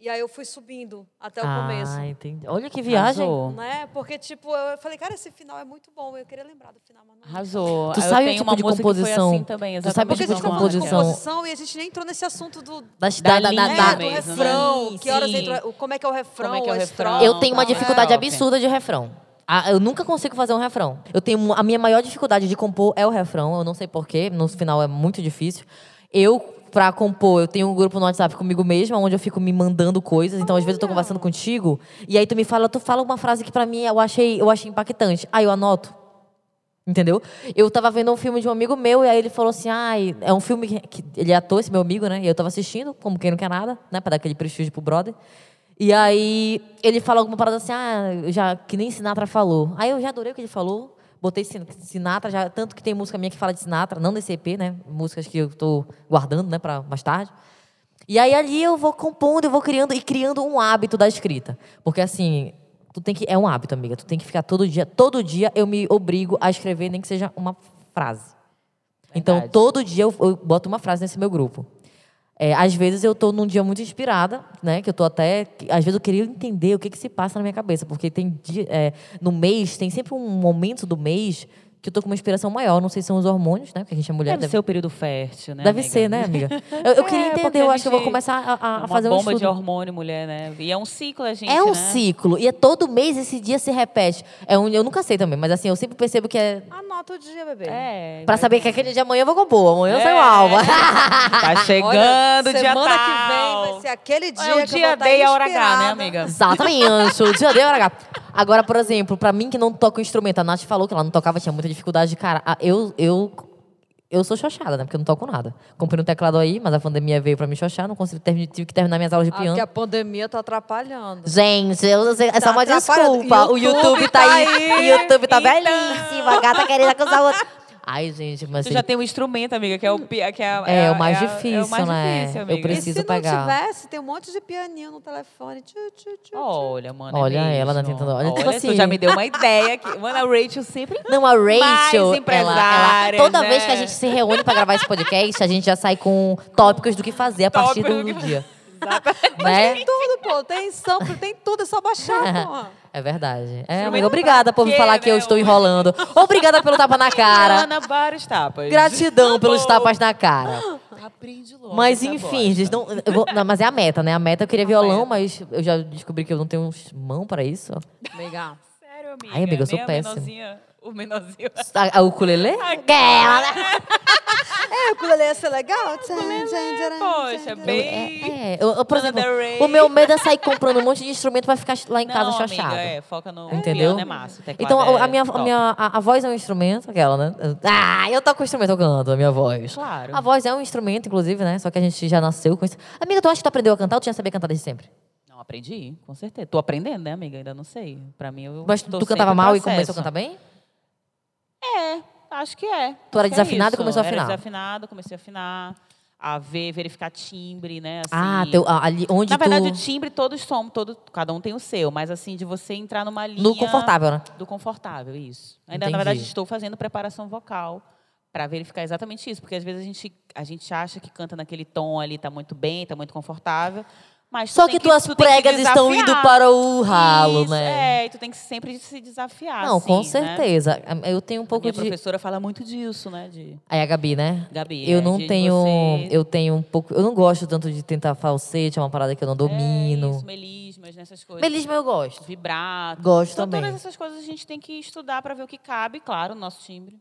E aí eu fui subindo até o ah, começo. entendi. Olha que viagem. Arrasou. Né? Porque, tipo, eu falei, cara, esse final é muito bom. Eu queria lembrar do final, mas não. Arrasou. Tu Eu sabe o tipo uma de composição? assim também, Tu sabe o exatamente Porque a gente tipo tá de composição? composição e a gente nem entrou nesse assunto do, Da da- da- linha é, da- do mesmo, né? refrão. Sim, que horas sim. entra, como é que é o refrão? Como é que é o refrão? Eu tenho uma dificuldade é. absurda de refrão. Ah, Eu nunca consigo fazer um refrão. Eu tenho a minha maior dificuldade de compor é o refrão. Eu não sei porquê. No final é muito difícil. Eu, pra compor, eu tenho um grupo no WhatsApp comigo mesma, onde eu fico me mandando coisas. Então, às vezes, eu tô conversando contigo, e aí tu me fala, tu fala uma frase que pra mim eu achei, eu achei impactante. Aí eu anoto. Entendeu? Eu tava vendo um filme de um amigo meu, e aí ele falou assim: ai, é um filme que, ele é ator, esse meu amigo, né? E eu tava assistindo, como quem não quer nada, né? Pra dar aquele prestígio pro brother. E aí ele fala alguma parada assim, ah, já, que nem Sinatra falou. Aí eu já adorei o que ele falou. Botei Sin- Sinatra, já, tanto que tem música minha que fala de Sinatra, não desse EP, né? Músicas que eu tô guardando, né, pra mais tarde. E aí ali eu vou compondo, eu vou criando e criando um hábito da escrita. Porque assim, tu tem que é um hábito, amiga. Tu tem que ficar todo dia, todo dia eu me obrigo a escrever nem que seja uma frase. Então Verdade. todo dia eu, eu boto uma frase nesse meu grupo. É, às vezes eu tô num dia muito inspirada, né? Que eu tô até. Às vezes eu queria entender o que, que se passa na minha cabeça. Porque tem dia, é, no mês, tem sempre um momento do mês que eu tô com uma inspiração maior. Não sei se são os hormônios, né? Porque a gente é mulher. Deve deve- ser o período fértil, né? Deve amiga? ser, né, amiga? Eu, eu queria É, entender, a eu acho que eu vou começar a, a- a Uma fazer um bomba estudo. de hormônio, mulher, né? E é um ciclo, a gente, É um né? ciclo. E é todo mês esse dia se repete. É um, eu nunca sei também, mas assim, eu sempre percebo que é. Anota o dia, bebê. É. Pra saber que aquele dia amanhã eu vou compor. Amanhã eu sou É. alma. Tá chegando Olha, o dia semana tal. que vem vai ser aquele dia É o que eu dia D e a hora H, né, amiga? Exatamente. O dia de hora. Agora, por exemplo, pra mim que não toca o instrumento, a Nath falou que ela não tocava, tinha muita dificuldade. Cara, eu, eu, eu sou xoxada, né? Porque eu não toco nada. Comprei um teclado aí, mas a pandemia veio pra me xoxar, não consegui terminar, tive que terminar minhas aulas de Ah, piano. porque a pandemia tá atrapalhando. Gente, eu, sei- é só Tá uma atrapalhando. desculpa. O YouTube YouTube tá tá aí. aí. O YouTube tá Então. belíssimo. A gata querendo acusar o outro. Ai, gente, mas. Você já tem um instrumento, amiga, que é o, que é, É, a- o mais a- difícil, é o mais né? difícil, Eu amiga. preciso e se pegar. não tivesse, tem um monte de pianinho no telefone. Tchu, tchu, tchu. Olha, mano. é Olha ela, né, mesmo. tentando- olha, tipo tu assim- já me deu uma ideia aqui. Mano, a Rachel sempre. Não, a Rachel, Mais ela, ela, toda né? vez que a gente se reúne pra gravar esse podcast, a gente já sai com tópicos do que fazer a partir do, do que- dia. Exatamente. Né? Tem tudo, pô. Tem sample, tem tudo. É só baixar, pô. É verdade. É, amiga, obrigada por me falar que eu né, estou enrolando. Obrigada pelo tapa na cara. Ana, vários tapas. Gratidão pelos Bom. tapas na cara. Aprende logo. Mas essa enfim, bosta. gente, não, eu vou- não, mas é a meta, né? A meta eu queria violão, meta. mas eu já descobri que eu não tenho mão pra isso. Amiga. Sério, amiga. Ai, amiga, eu sou péssima. menorzinha- O menorzinho. A, a ukulele? Aquela, É, o ukulele ia ser legal? Poxa, bem. É, é. Eu, eu, por exemplo, o meu medo é sair comprando um monte de instrumento pra ficar lá em casa Não, amiga, é, foca no Entendeu? piano, é massa. o Então, é a, minha, a, minha, a, a voz é um instrumento, aquela, né? Ah, eu toco instrumento, eu canto, a minha voz. Claro. A voz é um instrumento, inclusive, né? Só que a gente já nasceu com isso. Amiga, tu acha que tu aprendeu a cantar ou tu tinha saber cantar desde sempre? Não, aprendi, com certeza. Tô aprendendo, né, amiga? Ainda não sei. Pra mim, eu Mas tu cantava mal e processo. começou a cantar bem? É, acho que é. Tu era que é desafinada e começou a afinar? Era desafinada, comecei a afinar. A ver, verificar timbre, né? Assim. Ah, teu, ali onde Na verdade, tu... o timbre todos somos, todo, cada um tem o seu, mas assim, de você entrar numa linha. No confortável, né? Do confortável, isso. Ainda, Entendi. na verdade, estou fazendo preparação vocal para verificar exatamente isso, porque às vezes a gente, a gente acha que canta naquele tom ali, tá muito bem, tá muito confortável. Mas tu Só tem que tuas tu tem que pregas estão indo para o ralo, Isso, né? É, e tu tem que sempre se desafiar. Não, com assim, né? certeza. Eu tenho um A pouco minha de... professora fala muito disso, né? De Aí a Gabi, né? Gabi. Eu é, não de tenho. você- Eu tenho um pouco. Eu não gosto tanto de tentar falsete, é uma parada que eu não É domino. isso, melismas, nessas coisas. Melisma eu gosto. Vibrato. Gosto então, também. todas essas coisas a gente tem que estudar para ver o que cabe, claro, no nosso timbre.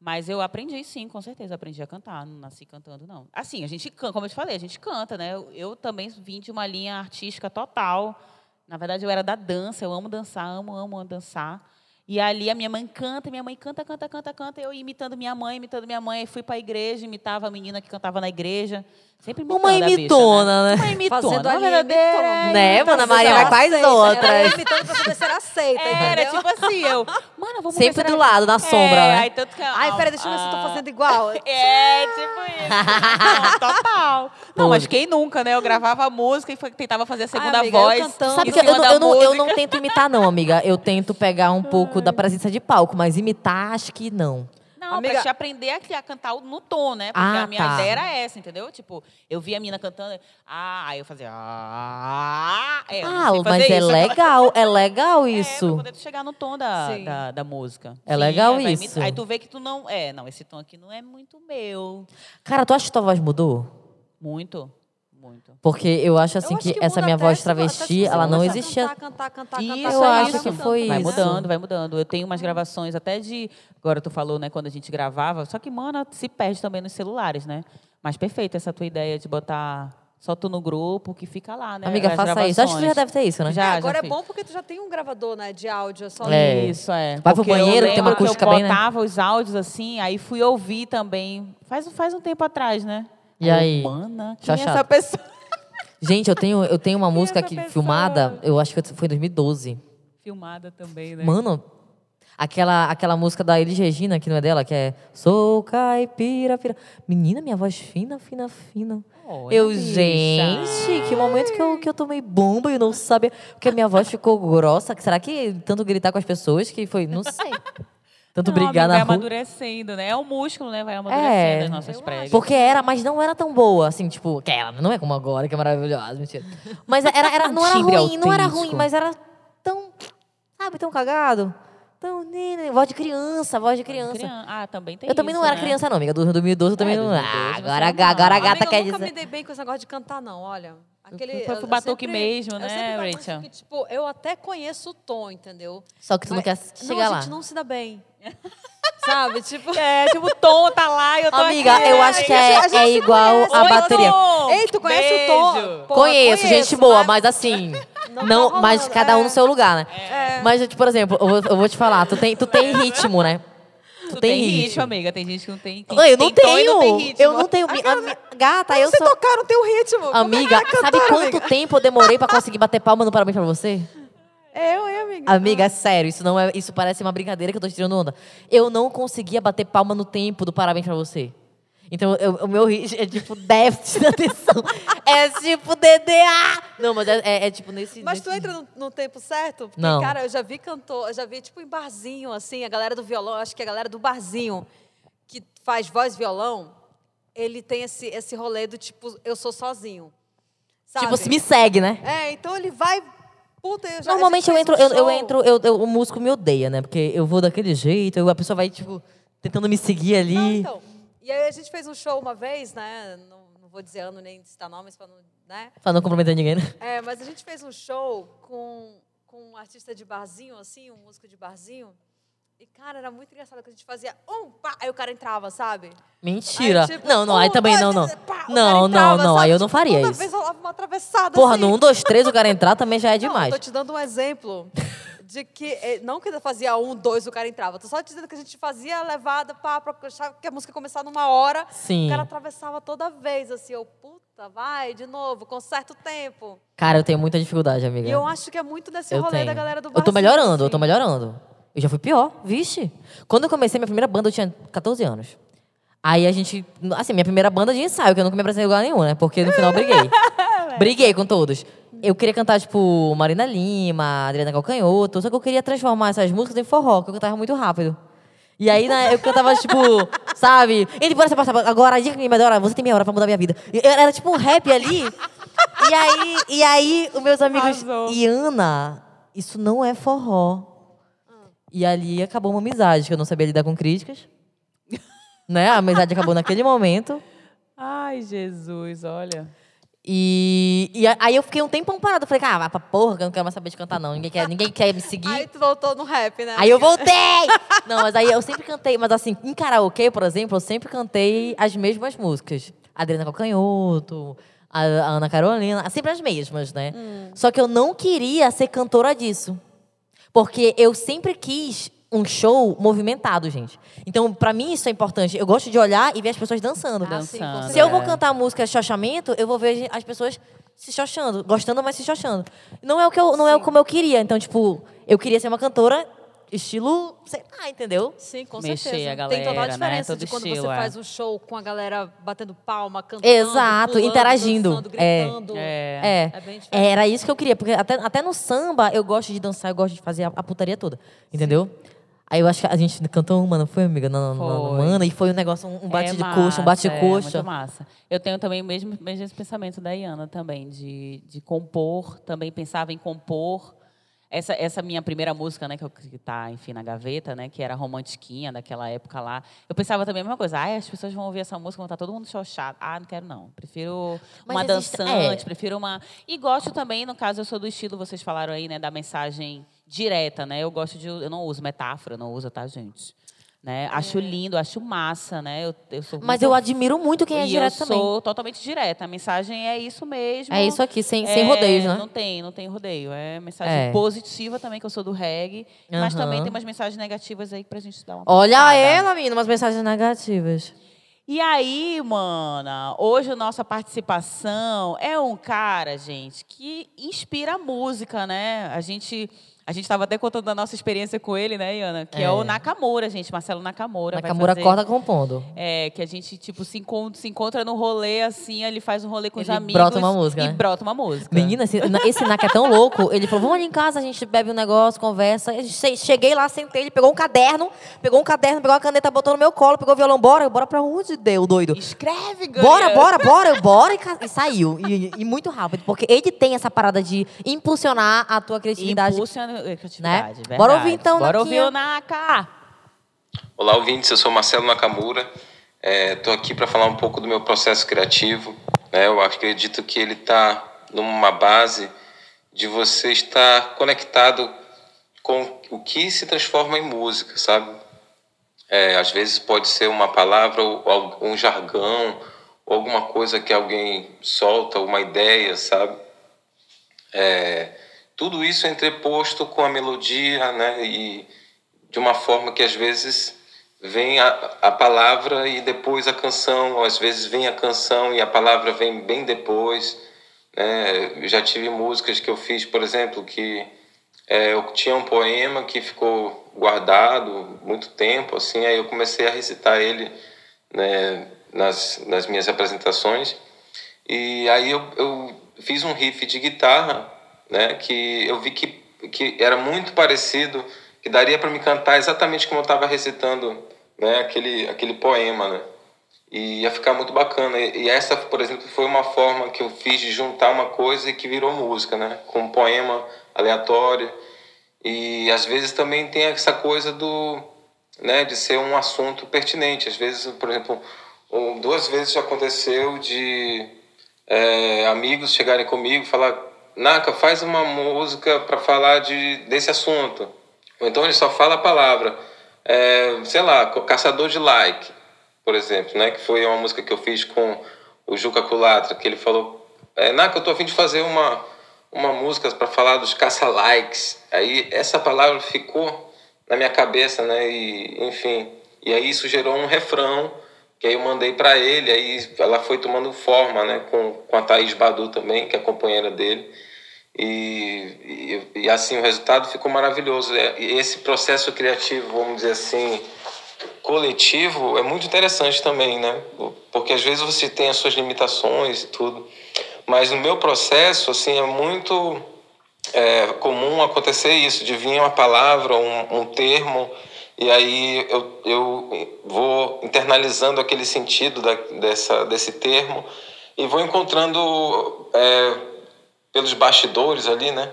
Mas eu aprendi, sim, com certeza. Aprendi a cantar. Não nasci cantando, não. Assim, a gente canta, como eu te falei, a gente canta, né? Eu, eu também vim de uma linha artística total. Na verdade, eu era da dança. Eu amo dançar, amo, amo dançar. E ali a minha mãe canta, minha mãe canta, canta, canta, canta. Eu imitando minha mãe, imitando minha mãe. Fui pra igreja, imitava a menina que cantava na igreja. Sempre Uma a bicha, imitona, né? Uma imitona. Fazendo uma ali, verdadeira imitona. Né, Mana Maria vai com as aceita. outras. Imitando pra saber se aceita, Era entendeu? tipo assim, eu... Mano, vamos Sempre do lado, na sombra, é, né? Aí, tanto que, Ai, peraí, deixa eu ver se eu tô ah, fazendo igual. É, tipo isso. Não, total. Não, mas quem nunca, né? Eu gravava a música e tentava fazer a segunda amiga, eu voz. cantando. Sabe que eu, não- eu não, eu música. não tento imitar, não, amiga. Eu tento pegar um pouco da presença de palco, mas imitar, acho que não. Não, Amiga- pra te aprender a, a cantar no tom, né? Porque Ah, a minha tá. ideia era essa, entendeu? Tipo, eu via a mina cantando, ah, aí eu fazia, ah, é, Ah, mas é isso. legal, é legal É, pra isso. poder chegar no tom da, Sim. da, da música. É legal aí vai isso. Aí tu vê que tu não, é, não, esse tom aqui não é muito meu. Cara, tu acha que tua voz mudou? Muito, muito. Porque eu acho assim Eu acho que, essa minha voz travesti, ela não existia. Cantar, cantar, cantar, Isso, cantar, eu acho vai que mudando. foi Vai isso. mudando, vai mudando. Eu tenho umas gravações até de. Agora tu falou, né, quando a gente gravava. Só que, mano, se perde também nos celulares, né? Mas perfeito essa tua ideia de botar só tu no grupo, que fica lá, né? Amiga, as faça isso. Acho que tu já gravações. deve ter isso, né? Já, É, já agora é fiz. bom porque tu já tem um gravador, né, de áudio. Só É. Isso, é. Vai pro Porque eu banheiro, tem uma que acústica eu bem, né? botava os áudios assim, aí fui ouvir também. Faz, faz um tempo atrás, né? E aí? Mana, quem é essa pessoa? Gente, eu tenho, eu tenho uma música essa aqui pessoa? filmada, eu acho que foi em 2012. Filmada também, né? Mano, aquela, aquela música da Elis Regina, que não é dela, que é Sou caipira, pira. Menina, minha voz fina, fina, fina. Olha, eu, bicha. gente, que momento que eu, que eu tomei bomba e eu não sabia. Porque a minha voz ficou grossa. Será que tanto gritar com as pessoas que foi? Não sei. Tanto Não, brigar na vai rua. amadurecendo, né? É o músculo, né? Vai amadurecendo É. as nossas pregas. Porque era, mas não era tão boa, assim, tipo, que ela não é como agora, que é maravilhosa, mentira. Mas era, era, não era ruim, não era autêntico. ruim, mas era tão, sabe, tão cagado. Tão, nene, voz de criança, voz de criança. Crian- Ah, também tem Eu também não isso, era né? criança não, amiga, do 2012 eu também É, não... 2012 Ah, agora, a não. ga- agora a gata Amiga, quer eu nunca dizer... me dei bem com esse negócio de cantar, não, olha. Aquele, Foi pro eu batuque sempre- mesmo, eu né, isso Rachel? que, tipo, eu até conheço o tom, entendeu? Só que tu não Mas- quer Não, chegar a lá. gente não se dá bem. Sabe? Tipo... É, tipo, o Tom tá lá e eu tô Amiga, aqui. eu acho que é, A gente é igual conhece. a Oi, bateria. Tom! Ei, tu conhece Beijo. o tom? Pô, conheço, gente boa, mas assim. Não Não, tá mas rolando, cada um é. no seu lugar, né? É. Mas, tipo, por exemplo, eu vou, eu vou te falar, tu tem, tu tem ritmo, né? Tu tem ritmo, amiga. Tem gente que não tem. Não, eu não tem tenho. não tem ritmo. eu não tenho. mi- a mi- gata, eu Você sou. tocar no teu ritmo. É Amiga, vai cantar, sabe quanto amiga? tempo eu demorei pra conseguir bater palma no parabéns pra você? Eu, hein, amiga? Amiga, sério, isso não é. Isso parece uma brincadeira que eu tô tirando onda. Eu não conseguia bater palma no tempo do parabéns pra você. Então, eu- o meu ritmo é tipo déficit de atenção. é tipo DDA. Não, mas é, é- é tipo nesse. Mas tu nesse- entra no, no tempo certo? Porque, Não. cara, eu já vi cantor, eu já vi, tipo, em barzinho, assim, a galera do violão, acho que a galera do barzinho que faz voz violão, ele tem esse, esse rolê do tipo, eu sou sozinho. Sabe? Tipo, se me segue, né? É, então ele vai. Puta, eu já, Normalmente eu entro, eu, um eu show. entro, eu, eu- o músico me odeia, né? Porque eu vou daquele jeito, eu- a pessoa vai, tipo, tentando me seguir ali. Não, então. E aí a gente fez um show uma vez, né? Não, não vou dizer ano nem citar nomes pra não. Né? Pra não comprometer ninguém, né? É, mas a gente fez um show com, com um artista de barzinho, assim, um músico de barzinho. E, cara, era muito engraçado que a gente fazia um, pá, aí o cara entrava, sabe? Mentira. Aí, tipo, não, não, aí um, também dois, não, não. pá, Não, não, entrava, não, sabe? aí eu não Tipo, faria toda isso. vez rolava uma atravessada, Porra, assim. no 1, 2, 3 o cara entrar também já é Não, demais. tô te dando um exemplo de que, eh, não que fazia um, dois, o cara entrava. Tô só te dizendo que a gente fazia a levada pá, pra achar que a música ia começar numa hora. Sim. O cara atravessava toda vez, assim, eu, puta, vai, de novo, com certo tempo. Cara, eu tenho muita dificuldade, amiga. E eu acho que é muito desse Eu rolê tenho. da galera do Eu tô melhorando, eu tô assim. melhorando. Eu já fui pior, vixe. Quando eu comecei minha primeira banda, eu tinha 14 anos. Aí a gente. Assim, minha primeira banda de ensaio, que eu nunca me apresentei em lugar nenhum, né? Porque no final eu briguei. briguei com todos. Eu queria cantar, tipo, Marina Lima, Adriana Calcanhoto, só que eu queria transformar essas músicas em forró, que eu cantava muito rápido. E aí, né, eu cantava, tipo, sabe? Ele por essa parte, agora a dica que me melhora, você tem meia hora pra mudar minha vida. Era tipo um rap ali. E aí, e aí, os meus amigos. Arrasou. E Ana, isso não é forró. E ali acabou uma amizade, que eu não sabia lidar com críticas. né? A amizade acabou naquele momento. Ai, Jesus, olha. E, e aí eu fiquei um tempão parado. Falei, cara, vai pra porra, que eu não quero mais saber de cantar, não. Ninguém quer, ninguém quer me seguir. Aí tu voltou no rap, né? Aí eu voltei! Não, mas aí eu sempre cantei, mas assim, em karaokê, por exemplo, eu sempre cantei as mesmas músicas. Adriana Calcanhoto, a, a Ana Carolina, sempre as mesmas, né? Só que eu não queria ser cantora disso. Porque eu sempre quis um show movimentado, gente. Então, pra mim, isso é importante. Eu gosto de olhar e ver as pessoas dançando. Ah, sim, Dançando. Se eu vou É. cantar a música Xoxamento, eu vou ver as pessoas se xoxando, gostando, mas se xoxando. Não é o que eu, não é como eu queria. Então, tipo, eu queria ser uma cantora estilo, sei lá, entendeu? Sim, com Mexer certeza. a galera, Tem toda a né? diferença Todo de quando estilo, você é. faz um show com a galera batendo palma, cantando, Exato, pulando, interagindo. dançando, É. gritando. É. É, É era isso que eu queria, porque até, até no samba eu gosto de dançar, eu gosto de fazer a, a putaria toda, entendeu? Aí eu acho que a gente cantou uma, não foi, amiga? Não, não, mano, e foi um negócio, um, um bate É de coxa, um bate de É, coxa. muito massa. Eu tenho também o mesmo, mesmo pensamento da Iana também, de, de compor, também pensava em compor. Essa, essa minha primeira música, né, que eu- que tá, enfim, na gaveta, né, que era romantiquinha daquela época lá. Eu pensava também a mesma coisa. Ai, as pessoas vão ouvir essa música, vão estar todo mundo xoxado. Ah, não quero não. Prefiro Mas uma existe- dançante, é. prefiro uma... E gosto também, no caso, eu sou do estilo, vocês falaram aí, né, da mensagem direta, né? Eu gosto de... Eu não uso metáfora, não uso, tá, gente? Né? Acho lindo, acho massa, né? Eu, eu sou Mas muito eu admiro muito quem é e direto eu também. sou totalmente direta. A mensagem é isso mesmo. É isso aqui, sem, sem É, rodeios, né? Não tem, não tem rodeio. É mensagem É. positiva também, que eu sou do reggae. Mas Aham. também tem umas mensagens negativas aí pra gente dar uma Olha pensada. ela, menina, umas mensagens negativas. E aí, mana, hoje a nossa participação é um cara, gente, que inspira a música, né? A gente a gente estava até contando a nossa experiência com ele, né, Iana? Que é, É. o Nakamura, gente, Marcelo Nakamura. Nakamura fazer- corda compondo. É, que a gente, tipo, se encontra, se encontra no rolê, assim, ele faz um rolê com os Ele amigos. brota uma música, E né? brota uma música. Menina, esse, esse NAC é tão louco. Ele falou: vamos ali em casa, a gente bebe um negócio, conversa. Eu che- Cheguei lá, sentei, ele pegou um caderno, pegou um caderno, pegou uma caneta, botou no meu colo, pegou o violão, bora, bora pra onde deu, doido? Escreve, ganha. Bora, bora, bora, bora e, e saiu. E, e muito rápido, porque ele tem essa parada de impulsionar a tua criatividade. Impulsiona a criatividade, verdade. Bora ouvir então, Bora Naquinha. ouvir o Naka. Olá, ouvintes. Eu sou Marcelo Nakamura. Estou aqui para falar um pouco do meu processo criativo. né? Eu acredito que ele está numa base de você estar conectado com o que se transforma em música, sabe? É, às vezes pode ser uma palavra ou um jargão ou alguma coisa que alguém solta, uma ideia, sabe? É, tudo isso é entreposto com a melodia, né? E de uma forma que às vezes vem a, a palavra e depois a canção, ou às vezes vem a canção e a palavra vem bem depois. Né? Eu já tive músicas que eu fiz, por exemplo, que é, eu tinha um poema que ficou guardado muito tempo, assim, aí eu comecei a recitar ele né, nas, nas minhas apresentações. E aí eu, eu fiz um riff de guitarra, né, que eu vi que, que era muito parecido, que daria para me cantar exatamente como eu estava recitando né, aquele, aquele poema, né? E ia ficar muito bacana. E essa, por exemplo, foi uma forma que eu fiz de juntar uma coisa e que virou música, né? Com um poema aleatório. E às vezes também tem essa coisa do, né, de ser um assunto pertinente. Às vezes, por exemplo, duas vezes já aconteceu de é, amigos chegarem comigo e falar: Naka, faz uma música para falar de, desse assunto. Ou então ele só fala a palavra, é, sei lá, caçador de like, por exemplo, né? Que foi uma música que eu fiz com o Juca Culatra, que ele falou: é, Naka, eu tô a fim de fazer uma, uma música para falar dos caça-likes. Aí essa palavra ficou na minha cabeça, né? E, enfim, e aí isso gerou um refrão que aí eu mandei para ele, aí ela foi tomando forma, né? Com, com a Thaís Badu também, que é a companheira dele. E, e, e, assim, o resultado ficou maravilhoso. É, esse processo criativo, vamos dizer assim, coletivo, é muito interessante também, né? Porque às vezes você tem as suas limitações e tudo. Mas no meu processo, assim, é muito é, comum acontecer isso, de vir uma palavra, um, um termo, e aí eu, eu vou internalizando aquele sentido da, dessa, desse termo e vou encontrando é, pelos bastidores ali, né?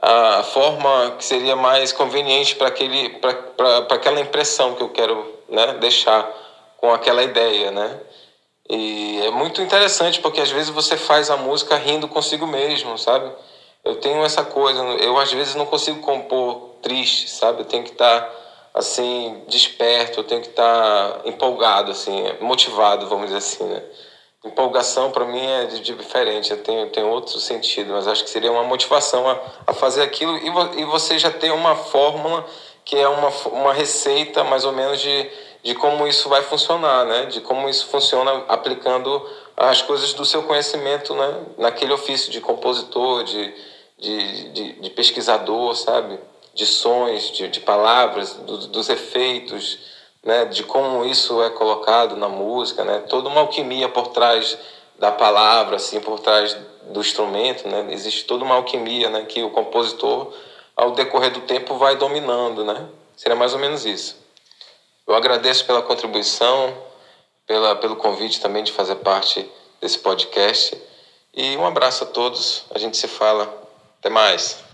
A forma que seria mais conveniente para aquela impressão que eu quero né, deixar com aquela ideia, né? E é muito interessante porque às vezes você faz a música rindo consigo mesmo, sabe? Eu tenho essa coisa, eu às vezes não consigo compor triste, sabe? Eu tenho que estar assim desperto, eu tenho que estar empolgado, assim, motivado, vamos dizer assim, né? Empolgação para mim é diferente, tenho, tenho outro sentido, mas acho que seria uma motivação a, a fazer aquilo e, vo, e você já tem uma fórmula que é uma, uma receita mais ou menos de, de como isso vai funcionar, né? De como isso funciona aplicando as coisas do seu conhecimento, né? Naquele ofício de compositor, de, de, de, de pesquisador, sabe? De sons, de, de palavras, do- dos efeitos, né? De como isso é colocado na música, né? Toda uma alquimia por trás da palavra, assim, por trás do instrumento, né? Existe toda uma alquimia, né? Que o compositor, ao decorrer do tempo, vai dominando, né? Seria mais ou menos isso. Eu agradeço pela contribuição, pela, pelo convite também de fazer parte desse podcast. E um abraço a todos. A gente se fala. Até mais.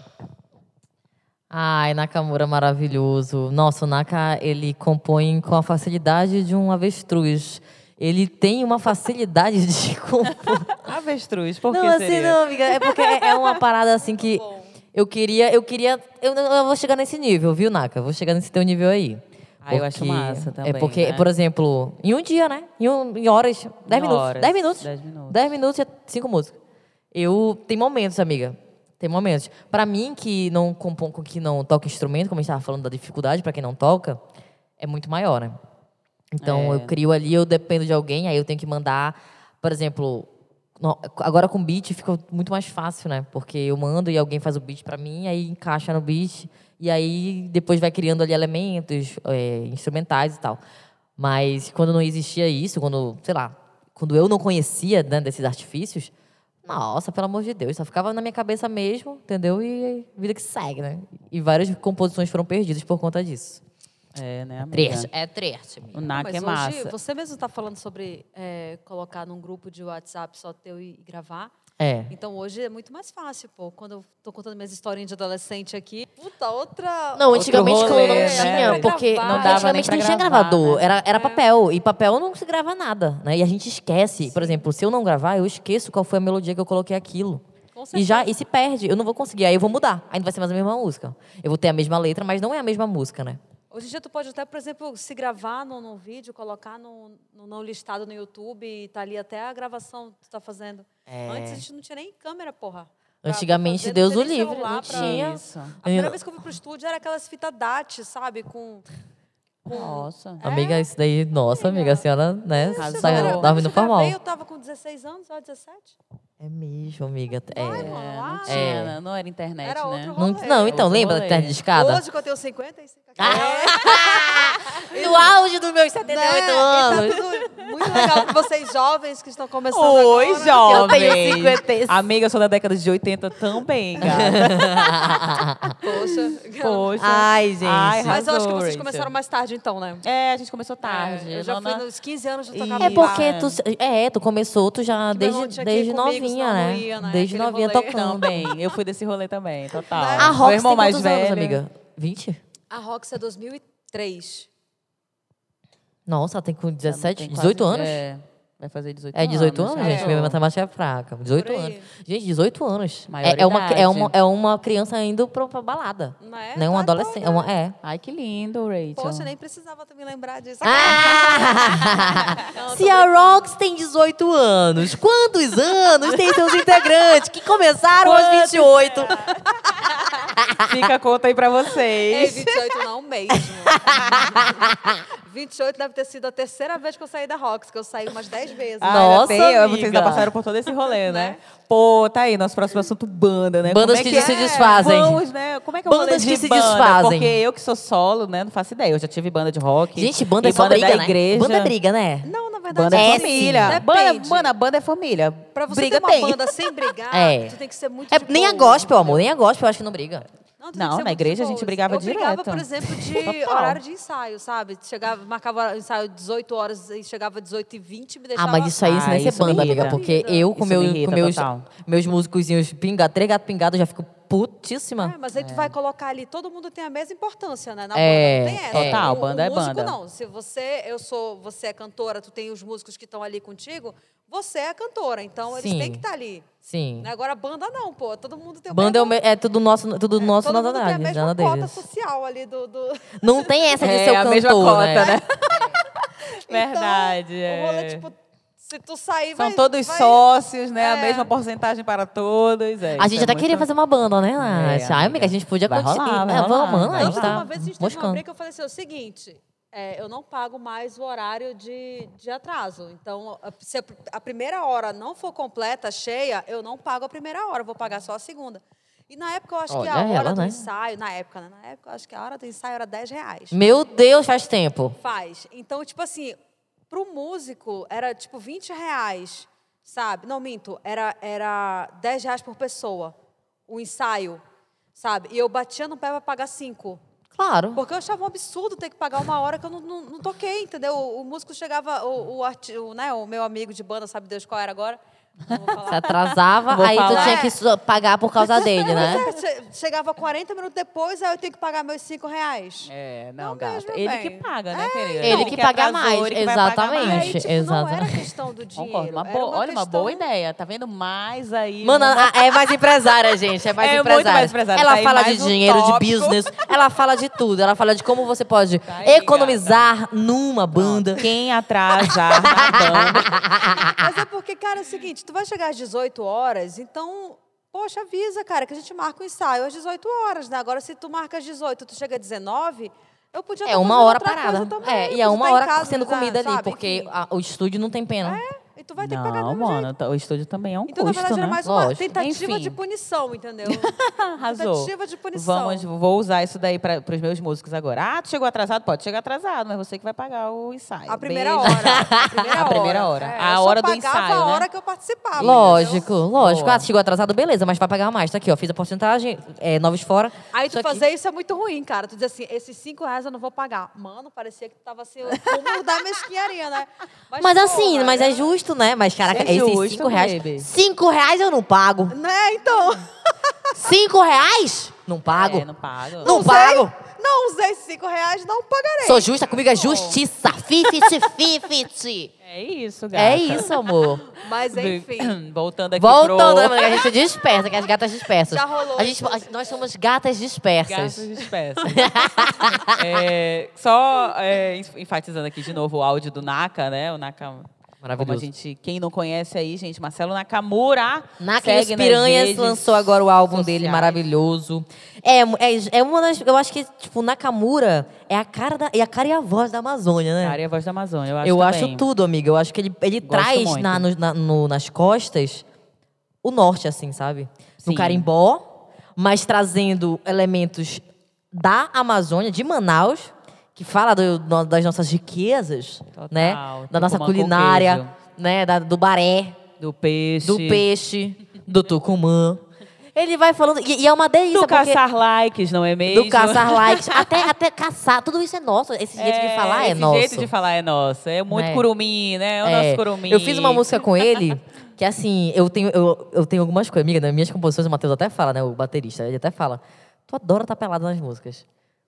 Ai, Nakamura maravilhoso. Nossa, o Naka, ele compõe com a facilidade de um avestruz. Ele tem uma facilidade de compor. Avestruz, por não, que assim seria? não, amiga. É porque é é uma parada assim que eu queria, eu queria, eu, eu vou chegar nesse nível, viu, Naka? Eu vou chegar nesse teu nível aí. Ah, eu acho massa também, É porque, né? por exemplo, em um dia, né? Em, um- em horas, 10 minutos. horas, 10 minutos. 10 minutos. 10 minutos e cinco músicas. Eu tem momentos, amiga. Tem momentos. Pra mim que não compõe, que não toca instrumento, como a gente tava falando da dificuldade pra quem não toca, é muito maior, né? Então É. eu crio ali, eu dependo de alguém, aí eu tenho que mandar, por exemplo, agora com beat fica muito mais fácil, né? Porque eu mando e alguém faz o beat pra mim, aí encaixa no beat e aí depois vai criando ali elementos é, instrumentais e tal. Mas quando não existia isso, quando, sei lá, quando eu não conhecia né, desses artifícios, nossa, pelo amor de Deus, só ficava na minha cabeça mesmo, entendeu? E vida que segue, né? E várias composições foram perdidas por conta disso. É, né, amiga? Triste, é triste. amiga. O NAC Mas é hoje, massa. você mesmo está falando sobre é, colocar num grupo de WhatsApp só teu e gravar. É. Então hoje é muito mais fácil, pô. Quando eu tô contando minhas historinhas de adolescente aqui, puta, outra. Não, antigamente rolê, quando não né? tinha, Pra porque. Não dava nem antigamente pra não tinha gravar, gravador, né? era, era papel, e papel não se grava nada, né? E a gente esquece, por exemplo, se eu não gravar, eu esqueço qual foi a melodia que eu coloquei aquilo. E já e se perde, eu não vou conseguir, aí eu vou mudar, não vai ser mais a mesma música. Eu vou ter a mesma letra, mas não é a mesma música, né? Hoje em dia tu pode até, por exemplo, se gravar no, no vídeo, colocar no, no não listado no YouTube e tá ali até a gravação que tu tá fazendo. Antes a gente não tinha nem câmera, porra. pra- Antigamente, pra fazer, Deus não o livre, não pra- tinha. Isso. A primeira vez que eu fui pro estúdio era aquelas fitas DAT, sabe? Com. Nossa. Amiga, isso daí, nossa, amiga, a senhora, né, tava indo eu gravei, formal. Eu tava com 16 anos, ou 17. É mesmo, amiga. Vai, É. mano, É, lá. não tinha, né? não era internet, Era né? outro Não, rolê. não, então, Outro lembra da rolê. terra de escada? Hoje que eu tenho 55 aqui. No auge dos meus 78 Né? E anos. tá tudo muito legal com vocês jovens que estão começando Oi, agora. jovem. Eu tenho 55. Amiga, eu sou da década de 80 também, cara. Poxa. Poxa. Ai, gente. Mas eu acho que arrasou, vocês Rachel. começaram mais tarde, então, né? É, a gente começou tarde. É, eu já Nona- fui nos 15 anos, já tocava É porque tu, é, tu começou, tu já Que meu irmão desde, que desde comigo, novinha, né? ia, né? Desde Aquele novinha rolê. tocando. Também. Eu fui desse rolê também, total. A Meu Rox irmão tem mais velho. anos, amiga? 20? A Rox é 2003. Nossa, ela tem com Ela 17, tem 18 quase- anos? É, vai fazer 18 É anos. 18 anos, é. gente. Minha matemática é fraca. 18 Por aí. anos. Gente, 18 anos. É, é, uma, é, uma, é uma criança indo pra, pra balada. Não é? Não é um Tá adolescente. É, uma, é. Ai, que lindo, Rachel. Poxa, nem precisava também lembrar disso. Ah! Não, Se a Rox tem 18 anos, quantos anos tem seus integrantes que começaram aos 28? Fica a conta aí pra Ei, vocês. 28 não mesmo. 28 deve ter sido a terceira vez que eu saí da Rox, que eu saí umas 10 vezes. Ah, Nossa, amiga. Vocês já passaram por todo esse rolê, né? Pô, tá aí, nosso próximo assunto, banda, né? Bandas Como é que se desfazem. Vamos, né? Como é que é o Bandas que se banda? desfazem. Porque eu que sou solo, né? Não faço ideia. Eu já tive banda de rock. Gente, banda é só banda briga, da né? igreja. Banda é briga, né? Não, na verdade, Banda é, É, família. Banda, Depende. mano, a banda é família. Pra você briga ter uma tem. banda sem brigar, É. tu tem que ser muito É, nem a gospel, amor. Nem a gospel eu acho que não briga. Não, Não, na igreja a gente brigava eu brigava, direto. por exemplo, de horário de ensaio, sabe? Chegava, marcava ensaio 18 horas e chegava 18 e 20 me deixava... Ah, mas isso aí isso Ah, nem ser isso me banda, amiga. Porque eu, com, meu, me irrita com meus, total. meus músicozinhos pinga, três gatos pingados, eu já fico putíssima. É, mas aí tu vai colocar ali, todo mundo tem a mesma importância, né? Na É, banda, não tem essa. é. Total, O- banda o é músico, banda. não. Se você, eu sou, você é cantora, tu tem os músicos que estão ali contigo, você é a cantora, então eles Sim. têm que estar ali. Sim. Né? Agora, banda não, pô. Todo mundo tem o Banda é, o me- é tudo nosso, tudo nosso, todo nada mundo tem a mesma nada cota deles. social ali do... do... Não tem essa de É, ser o a cantor, mesma cota, né? né? Verdade. Então, o rolê, é. tipo, Se tu sair, São vai, todos vai- sócios, né? A É. mesma porcentagem para todos. é, A gente é até muito- queria fazer uma banda, né, Nath? Ai, amiga. a gente podia Vai continuar. rolar, vai é, rolar, vamos, vai a gente tá uma vez a gente teve uma break, eu falei assim, é o seguinte, é, eu não pago mais o horário de, de atraso. Então, se a, a primeira hora não for completa, cheia, eu não pago a primeira hora, vou pagar só a segunda. E na época eu acho que Olha a hora ela, do né? ensaio, na época, né? Na época eu acho que a hora do ensaio era 10 reais. Meu Deus, faz tempo. Faz. Então, tipo assim, pro músico era tipo 20 reais, sabe? Não, minto, era, era 10 reais por pessoa, o ensaio, sabe? E eu batia no pé pra pagar 5. Claro. Porque eu achava um absurdo ter que pagar uma hora que eu não, não, não toquei, entendeu? O, o músico chegava, o, o, arti- o, né, o meu amigo de banda, sabe Deus qual era agora? Se atrasava, Vou aí tu falar. tinha que pagar por causa dele, né? É, che- Chegava 40 minutos depois, aí eu tenho que pagar meus 5 reais. É, não, Não gata. mesmo, Ele bem. que paga, né, querida? Ele que paga atrasou, mais, ele que pagar exatamente. mais. Aí, tipo, não era exatamente. questão do dinheiro. Concordo. Uma era boa, uma olha, uma boa questão- ideia. Tá vendo mais aí? Mano, uma- é mais empresária, gente. É mais É muito empresária. mais empresária. Ela Tá fala de um dinheiro, de business. Ela fala de tudo. Ela fala de como você pode Tá aí, economizar numa banda. Quem atrasar na banda. Mas é porque, cara, é o seguinte, tu vai chegar às 18 horas, então, poxa, avisa, cara, que a gente marca o ensaio às 18 horas, né? Agora, se tu marca às 18 tu chega às 19, eu podia É uma hora parada. também, É, e é uma tá hora casa, sendo comida ali, sabe? porque a- o estúdio não tem pena. E tu vai ter que pagar do Não, mesmo jeito. mano, tá- o estúdio também é um Então, na custo, verdade, né? era mais uma Lógico. tentativa Enfim. de punição, entendeu? Arrasou. Tentativa de punição. Vamos, vou usar isso daí para os meus músicos agora. Ah, tu chegou atrasado? Pode chegar atrasado, mas você que vai pagar o ensaio. A primeira Beijo. hora. A primeira A primeira hora. É, A hora do pagava ensaio, a né? hora que eu participava. Lógico, entendeu? lógico. Boa. Ah, chegou atrasado, beleza, mas vai pagar mais. Tá aqui, ó. Fiz a porcentagem, é, novos fora. Aí tu aqui. fazer isso é muito ruim, cara. Tu diz assim, esses cinco reais eu não vou pagar. Mano, parecia que tu tava assim, o da mesquinharia, né? Mas assim, porra, mas né? é justo, né? Mas, caraca, É esses justo, cinco reais. baby. Cinco reais eu não pago. Né, então. Cinco reais? Não pago. É, não pago. Não usei, pago. Não usei cinco reais, não pagarei. Sou justa, comigo é justiça. Fifty, fifty. É isso, gata. É isso, amor. Mas enfim. Voltando aqui Voltando, pro... a gente é dispersa, que as gatas dispersas. Já rolou A gente, a- nós somos gatas dispersas. Gastos dispersos. É, só é, enf- enfatizando aqui de novo o áudio do Naka, né? O Naka, como a Maravilhoso. gente, quem não conhece aí, gente, Marcelo Nakamura. Naka os segue nas Piranhas lançou agora o álbum dele sociais. maravilhoso. É, é, é uma das. Eu acho que, tipo, Nakamura é a cara da, é a cara e a voz da Amazônia, né? Cara, e a voz da Amazônia, eu acho eu também. acho tudo, amiga. Eu acho que ele, ele Gosto traz muito. na, no- na- no- nas costas o norte, assim, sabe? No Sim. carimbó, mas trazendo elementos da Amazônia, de Manaus, que fala do- das nossas riquezas, Total, né? Da nossa culinária, queijo. né? Da- do baré, Do peixe. do peixe, do tucumã. Ele vai falando. E, e é uma delícia, Do caçar likes, não é mesmo? Do caçar likes. até, até caçar. Tudo isso é nosso. Esse jeito de falar é esse nosso. jeito de falar é nosso. É muito Né? curumim, né? É o É, nosso curumim. Eu fiz uma música com ele, que assim, eu tenho, eu, eu tenho algumas coisas. Amiga, nas minhas composições, o Matheus até fala, né? O baterista, ele até fala. Tu adora estar pelada nas músicas.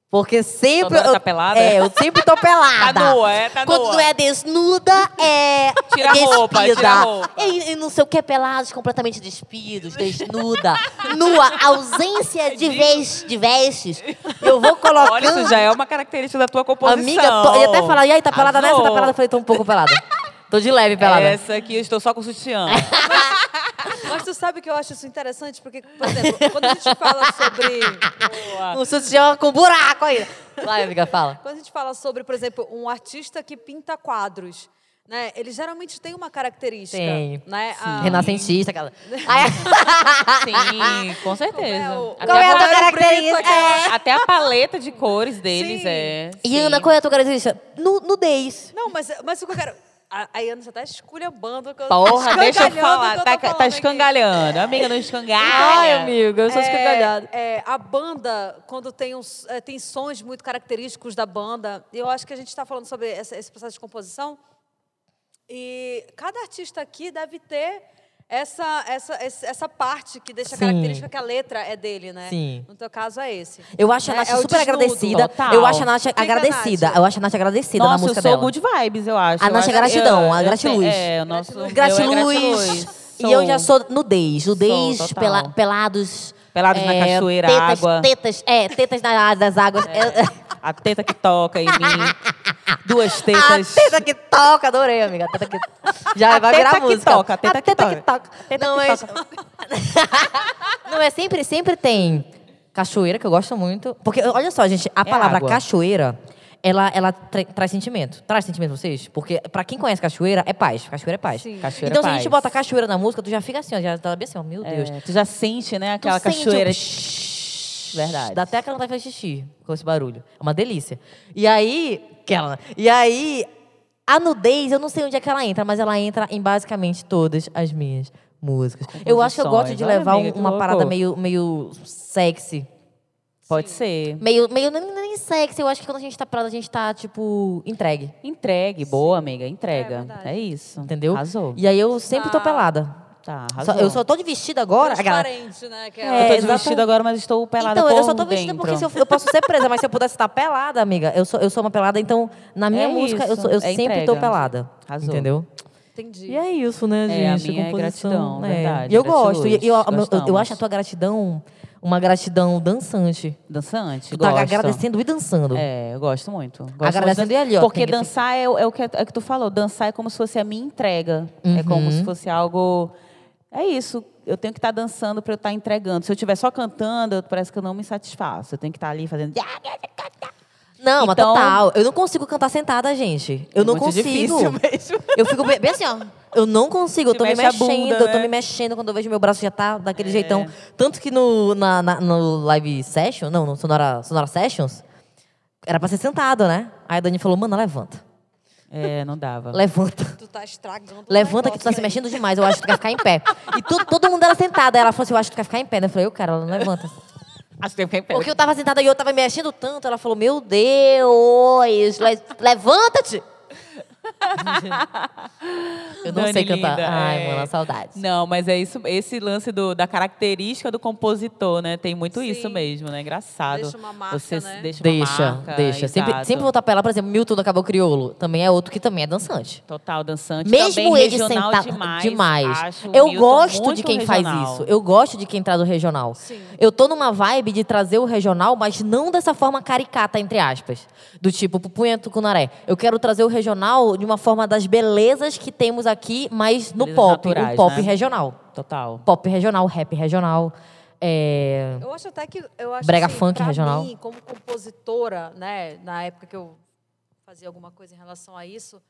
Porque sempre. eu, tá pelada? É, eu sempre tô pelada. Tá nua, é? Tá Quando nua. não é desnuda, é. Tira a roupa, despida. tira a roupa. E, e não sei o que, pelados, completamente despidos, desnuda. nua, ausência de, ves, de vestes. Eu vou colocando. Olha, isso já é uma característica da tua composição. Amiga, tô, ele até fala, e aí, tá pelada nessa? Tá pelada? Eu falei, tô um pouco pelada. Tô de leve pelada. Essa aqui eu estou só com sutiã. Mas tu sabe que eu acho isso interessante, porque, por exemplo, quando a gente fala sobre. Um sutiã com buraco aí. Vai, amiga, fala. Quando a gente fala sobre, por exemplo, um artista que pinta quadros, né? Ele geralmente tem uma característica. Tem. Né? A- Renascentista, aquela. Sim, com certeza. É, o- Até Qual é a tua característica? É. Até a paleta de cores deles Sim. é. E sim. Ana, qual é a tua característica? Nu- Nudez. Não, mas, mas o que eu quero. A, a Ana já tá esculhambando. Porra, deixa eu falar. eu Tá, tá escangalhando. Amiga, não escangalha. Ai, amiga, eu sou escangalhada. É, a banda, quando tem, uns, é, tem sons muito característicos da banda, eu acho que a gente está falando sobre essa- esse processo de composição, e cada artista aqui deve ter essa, essa, essa parte que deixa Sim. característica que a letra é dele, né? Sim. No teu caso é esse. Eu acho a É, Nath é super agradecida. Total. Eu acho a Nath que é a agradecida. Nath? Eu acho a Nath agradecida na Nossa, eu música sou dela. good vibes, eu acho. A Eu Nath é gratidão, eu- a eu gratiluz. É, o nosso. é Gratiluz. E eu já Sou. sou nudez. Nudez, total. pela- pelados. Pelados na é, cachoeira, tetas, água. Tetas, é, tetas na, das águas. É, A teta que toca em mim. Duas A tetas. teta que toca, adorei, amiga. A teta que... Já A vai teta virar que música. toca, a teta que toca. toca. Teta Não, que mas... Não, é sempre, sempre tem cachoeira, que eu gosto muito. Porque, olha só, gente, a É palavra água. cachoeira, ela, ela tra- traz sentimento. Traz sentimento pra vocês? Porque pra quem conhece cachoeira, é paz. Cachoeira é paz. Cachoeira então, se a gente bota cachoeira na música, tu já fica assim, ó, já tá bem assim, ó, meu Deus. É, tu já sente, né? Tu Aquela sente cachoeira. Verdade. Dá até aquela vontade de fazer xixi com esse barulho. É uma delícia. E aí, aquela, né? E aí, a nudez, eu não sei onde é que ela entra, mas ela entra em basicamente todas as minhas músicas. Eu acho que eu gosto de levar amiga, um- uma parada meio, meio sexy. Pode ser. Meio, meio nem, nem sexy. Eu acho que quando a gente tá parada, a gente tá, tipo, entregue. Entregue, boa, amiga. Entrega. É. É, isso. Entendeu? Arrasou. E aí eu sempre tô Ah. pelada. Tá, Só- eu só tô de vestida agora. Transparente, né? Que Eu é, tô de exatamente. vestido agora, mas estou pelada Então, eu só tô vestida dentro. porque se eu, eu posso ser presa, mas se eu pudesse estar pelada, amiga, eu sou, eu sou uma pelada, então na minha É música eu, isso, sou- eu é sempre entrega. tô pelada. Arrasou. Entendeu? Entendi. E é isso, né, É, a gente? minha é gratidão, né? verdade, E eu gosto. E, eu, eu, eu acho a tua gratidão uma gratidão dançante. Dançante, Tu tá gosto. agradecendo e dançando. É, eu gosto muito. Gosto Agradecendo muito e ali, ó, Porque dançar é, o- é o que, é o que tu falou. Dançar é como se fosse a minha entrega. É como Uhum. se fosse algo... É isso. Eu tenho que estar dançando para eu estar entregando. Se eu estiver só cantando, parece que eu não me satisfaço. Eu tenho que estar ali fazendo... Não, mas Então- total. Eu não consigo cantar sentada, gente. Eu É não consigo. difícil mesmo. Eu fico bem, bem assim, ó. Eu não consigo, eu tô me mexendo, bunda, eu tô né? me mexendo quando eu vejo meu braço já tá daquele É. jeitão. Tanto que no, na, na- no live session, não, no Sonora, Sonora Sessions, era pra ser sentado, né? Aí a Dani falou, mano, levanta. É, não dava. Levanta. Tu tá estragando. Levanta que tu tá se mexendo demais, eu acho que tu quer ficar em pé. E tu- todo mundo era sentado. Ela falou assim, eu acho que tu quer ficar em pé. né? Eu falei, eu quero, ela não levanta. Acho que tem que Porque eu tava sentada e eu tava me mexendo tanto. Ela falou, meu Deus, le- levanta-te. Eu não Dani sei cantar. linda, Ai, é. mano, saudades. Não, mas é isso, esse lance do, da característica do compositor, né? Tem muito Sim. isso mesmo, né? Engraçado. Deixa uma marca, Você né? deixa Deixa, marca, deixa. Sempre, sempre voltar pra ela, por exemplo, Milton do Acabou Criolo. Também é outro que também é dançante. Total, dançante. Mesmo também ele sentado demais. demais. Eu Milton gosto de quem regional. faz isso. Eu gosto de quem traz o regional. Sim. Eu tô numa vibe de trazer o regional, mas não dessa forma caricata, entre aspas. Do tipo, pupunha tucunaré. Eu quero trazer o regional de uma forma das belezas que temos aqui, mas no Belezas pop. naturais, um pop né? regional. Total. Pop regional, rap regional. É... Eu acho até que eu acho Brega assim, funk pra regional. Mim, como compositora, né, na época que eu fazia alguma coisa em relação a isso,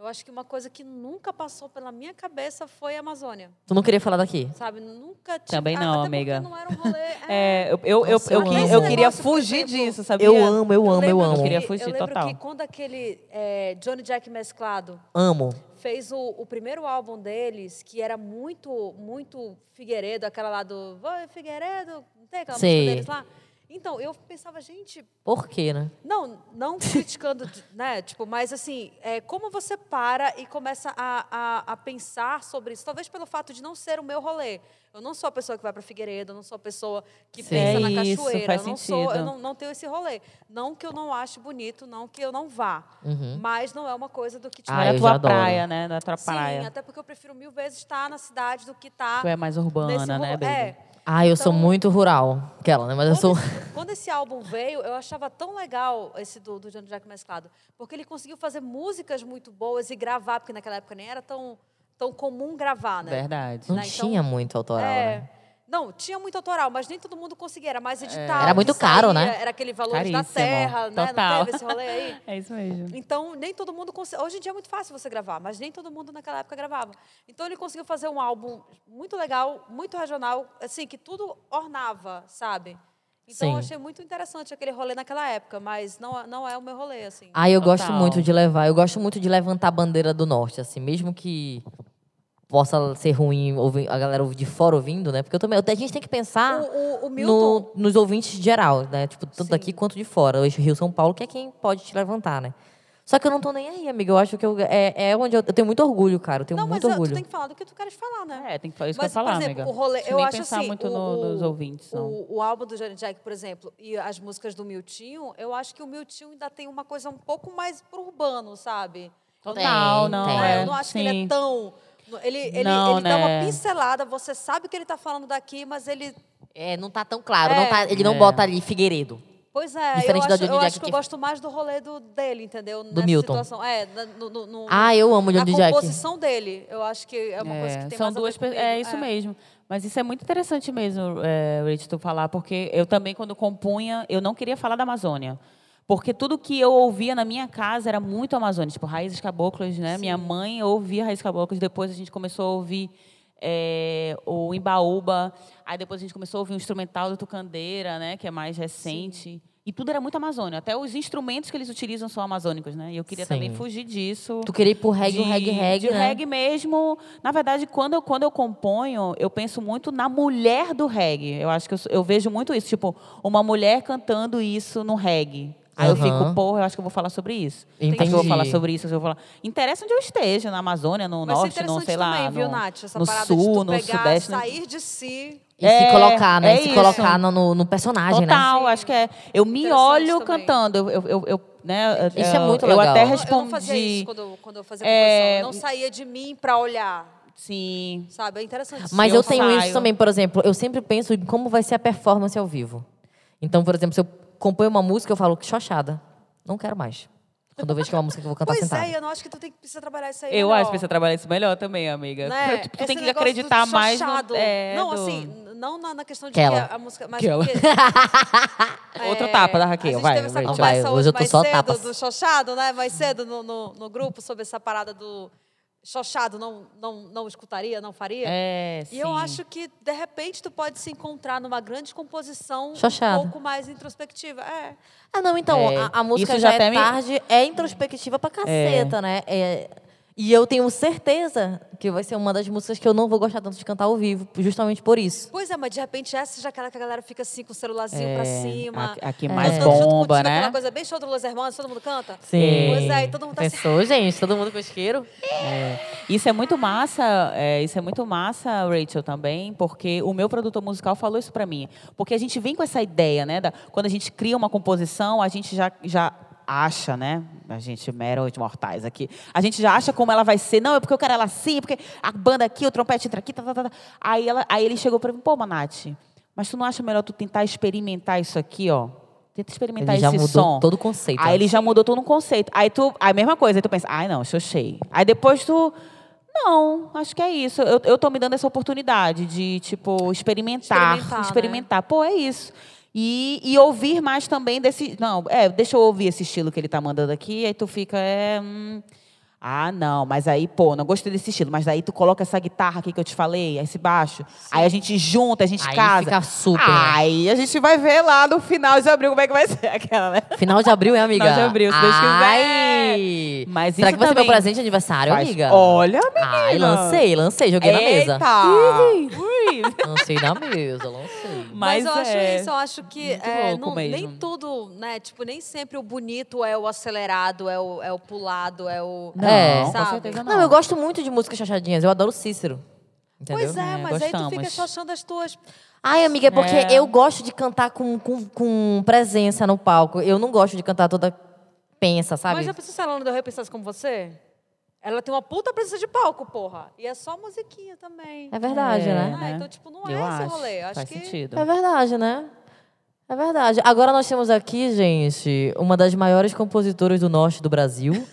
eu acho que uma coisa que nunca passou pela minha cabeça foi a Amazônia, Tu não queria falar daqui? sabe? Nunca tinha Também a- não, até amiga. Não era um rolê. É, eu, eu, eu, eu, eu eu queria negócio, por fugir exemplo, disso, sabia? Eu amo, eu amo, eu lembro amo. que- Queria fugir eu lembro total. que quando aquele é, Johnny Jack mesclado Amo. fez o, o primeiro álbum deles, que era muito, muito Figueiredo, aquela lá do Vai Figueiredo, não tem aquela Sei. música deles lá? Então, eu pensava, gente, Por quê, né? não, não criticando, né? Tipo, mas assim, é, como você para e começa a, a, a pensar sobre isso? Talvez pelo fato de não ser o meu rolê. Eu não sou a pessoa que vai para Figueiredo, eu não sou a pessoa que Sim. pensa na isso, cachoeira. faz eu não sou, eu sentido. não, não tenho esse rolê. Não que eu não ache bonito, não que eu não vá. Uhum. Mas não é uma coisa do que tipo, Ah, é a tua praia, né? Da tua Sim, praia. até porque eu prefiro mil vezes estar na cidade do que estar Tu é mais nesse urbana, né, baby? É. Ah, eu sou Então- muito rural. Aquela, né? Mas eu sou... Quando esse, quando esse álbum veio, eu achava tão legal esse do, do Johnny Jack mesclado, porque ele conseguiu fazer músicas muito boas e gravar, porque naquela época nem era tão, tão comum gravar, né? Verdade. Não né? Então, tinha muito autoral, É, né? Não, tinha muito autoral, mas nem todo mundo conseguia, era mais edital. É. Era muito que caro, saía, né? Era aquele valor da Caríssimo. terra, né? Total. Não teve esse rolê aí? É isso mesmo. Então, nem todo mundo consegue. Hoje em dia é muito fácil você gravar, mas nem todo mundo naquela época gravava. Então, ele conseguiu fazer um álbum muito legal, muito regional, assim, que tudo ornava, sabe? Então, Sim. eu achei muito interessante aquele rolê naquela época, mas não, não é o meu rolê, assim. Ah, eu gosto Total. muito de levar. Eu gosto muito de levantar a bandeira do norte, assim, mesmo que possa ser ruim ouvir- a galera de fora ouvindo, né? Porque eu também, a gente tem que pensar O, o, o Milton, no- nos ouvintes geral, né? Tipo, tanto Sim. daqui quanto de fora. O eixo Rio São Paulo, que é quem pode te levantar, né? Só que eu não tô nem aí, amiga. Eu acho que eu, é, é onde eu, eu tenho muito orgulho, cara. Eu tenho não, mas muito eu- orgulho. tu tem que falar do que tu queres falar, né? É, tem que falar isso Mas, que eu ia falar, por exemplo, amiga. o rolê, eu nem acho pensar assim, muito o, no- nos ouvintes, não. O, o álbum do Johnny Jack, por exemplo, e as músicas do Miltinho, eu acho que o Miltinho ainda tem uma coisa um pouco mais pro urbano, sabe? Eu Tem, Total, não, tem. é, eu não acho que ele é sim. tão... Ele, ele, Não, ele dá uma né? pincelada, você sabe que ele tá falando daqui, mas ele... É, não tá tão claro. É. Não tá- ele não É. bota ali Figueiredo. Pois é, Diferente eu, acho, eu Jack acho que que- eu gosto mais do rolê do, dele, entendeu? Nessa Milton. Situação. É, no, no, no, Ah, eu amo o na Johnny Jack. composição dele. Eu acho que é uma coisa que É, tem são mais a ver duas. É isso mesmo. Mas isso é muito interessante mesmo, é, Rich, tu falar, porque eu também, quando compunha, eu não queria falar da Amazônia. Porque tudo que eu ouvia na minha casa era muito Amazônia, tipo raízes caboclas, né? Minha mãe ouvia raízes caboclas, depois a gente começou a ouvir é, o Imbaúba, aí depois a gente começou a ouvir o instrumental do Tucandeira, né? Que é mais recente. E tudo era muito Amazônia. Até os instrumentos que eles utilizam são amazônicos, né? E eu queria também Sim. fugir disso. Tu queria ir pro reggae, o reggae, reggae, de né? reggae mesmo. Na verdade, quando eu, quando eu componho, eu penso muito na mulher do reggae. Eu acho que eu, eu vejo muito isso. Tipo, uma mulher cantando isso no reggae. Aí eu Aham. fico, porra, eu acho que eu vou falar sobre isso. Acho que eu vou Entendi. falar sobre isso. eu vou falar. Interessa onde eu esteja, na Amazônia, no ser norte, no, interessante sei lá, também, viu, no, Nath? Essa no parada sul, de tu no pegar, sudeste. no- sair de si. E É, se colocar, né? é se isso. colocar no, no, no personagem, né? Total, acho que é. Eu me olho também. cantando. Eu, eu, eu, eu, né, Isso é eu- muito eu legal. até Eu não- Eu respondi. não fazia isso quando, eu- quando eu fazia É. Eu não saía de mim pra olhar, Sim. sabe? É interessante. Mas Eu eu, tenho isso saio. também, por exemplo, eu sempre penso em como vai ser a performance ao vivo. Então, por exemplo, se eu componho uma música, eu falo que chochada. Não quero mais. Quando eu vejo que é uma música que eu vou cantar Pois sentada. é, eu não acho que tu tem que precisa trabalhar isso aí Eu melhor. acho que precisa trabalhar isso melhor também, amiga. Né? Tu Esse tem que acreditar mais no, é, Não, do- assim, não na, na questão de Aquela. que a, a música... Mas Aquela. porque- Outro É, tapa da a Raquel, gente vai, teve essa Rachel. conversa Vai, hoje, hoje eu tô mais só cedo tapas. do chochado, né? Mais cedo no, no, no grupo sobre essa parada do chochado não, não, não escutaria, não faria. É, E eu acho que, de repente, tu pode se encontrar numa grande composição Chochado. um pouco mais introspectiva. É. Ah, não, então, É, a, a música isso já, já é até me- tarde, é introspectiva pra caceta, né? É- e eu tenho certeza que vai ser uma das músicas que eu não vou gostar tanto de cantar ao vivo, justamente por isso. Pois é, mas de repente essa já é aquela que a galera fica assim com o celularzinho pra É, cima. a- a que mais junto bomba, contigo, né? Aquela coisa bem show do Los Hermanos, todo mundo canta. Sim. Pois é, e todo mundo tá assim. Pensou, gente? Todo mundo com isqueiro? Isso é muito massa, é, isso é muito massa, Rachel, também, porque o meu produtor musical falou isso pra mim. Porque a gente vem com essa ideia, né? da- quando a gente cria uma composição, a gente já, já acha, né? A gente, meros mortais aqui. A gente já acha como ela vai ser. Não, é porque eu quero ela assim, porque a banda aqui, o trompete entra aqui, tá, tá, tá, tá. Aí, ela, aí ele chegou pra mim, pô, Manati, mas tu não acha melhor tu tentar experimentar isso aqui, ó? Tenta experimentar Ele já esse mudou som. todo o conceito. Aí né? ele já mudou todo um conceito. Aí tu, aí a mesma coisa, aí tu pensa, ai não, xoxei. Aí depois tu, não, acho que é isso. Eu, eu tô me dando essa oportunidade de, tipo, experimentar. Experimentar, Experimentar. né? Pô, é isso. E, e ouvir mais também desse. Não, é, deixa eu ouvir esse estilo que ele tá mandando aqui, aí tu fica. É, hum, ah, não, mas aí, pô, não gostei desse estilo. Mas daí tu coloca essa guitarra aqui que eu te falei, esse baixo. Aí a gente junta, a gente Aí casa. fica super, né? Aí a gente vai ver lá no final de abril como é que vai ser aquela, né? Final de abril, hein, amiga? Final de abril, se Deus quiser. Ai! Mas Será isso que vai ser meu também presente de aniversário, faz- amiga? Olha, menina. Ai, lancei, lancei, joguei na mesa. Eita! Ui. Lancei na mesa, lancei. Mas, Mas eu acho é isso, eu acho que é, não- nem tudo, né? Tipo, nem sempre o bonito é o acelerado, é o, é o pulado, é o. Não, É. com sabe? certeza não. Não, eu gosto muito de músicas chachadinhas. Eu adoro Cícero. Entendeu? Pois é, É, mas aí tu fica gostamos. só achando as tuas. Ai, amiga, é porque É. eu gosto de cantar com, com, com presença no palco. Eu não gosto de cantar toda pensa, sabe? Mas já pensou se ela não deu repensasse como você? Ela tem uma puta presença de palco, porra. E é só musiquinha também. É verdade, É, né? Ah, né? então, tipo, não Eu é esse acho, rolê. Acho faz que. sentido. É verdade, né? É verdade. Agora nós temos aqui, gente, uma das maiores compositoras do norte do Brasil.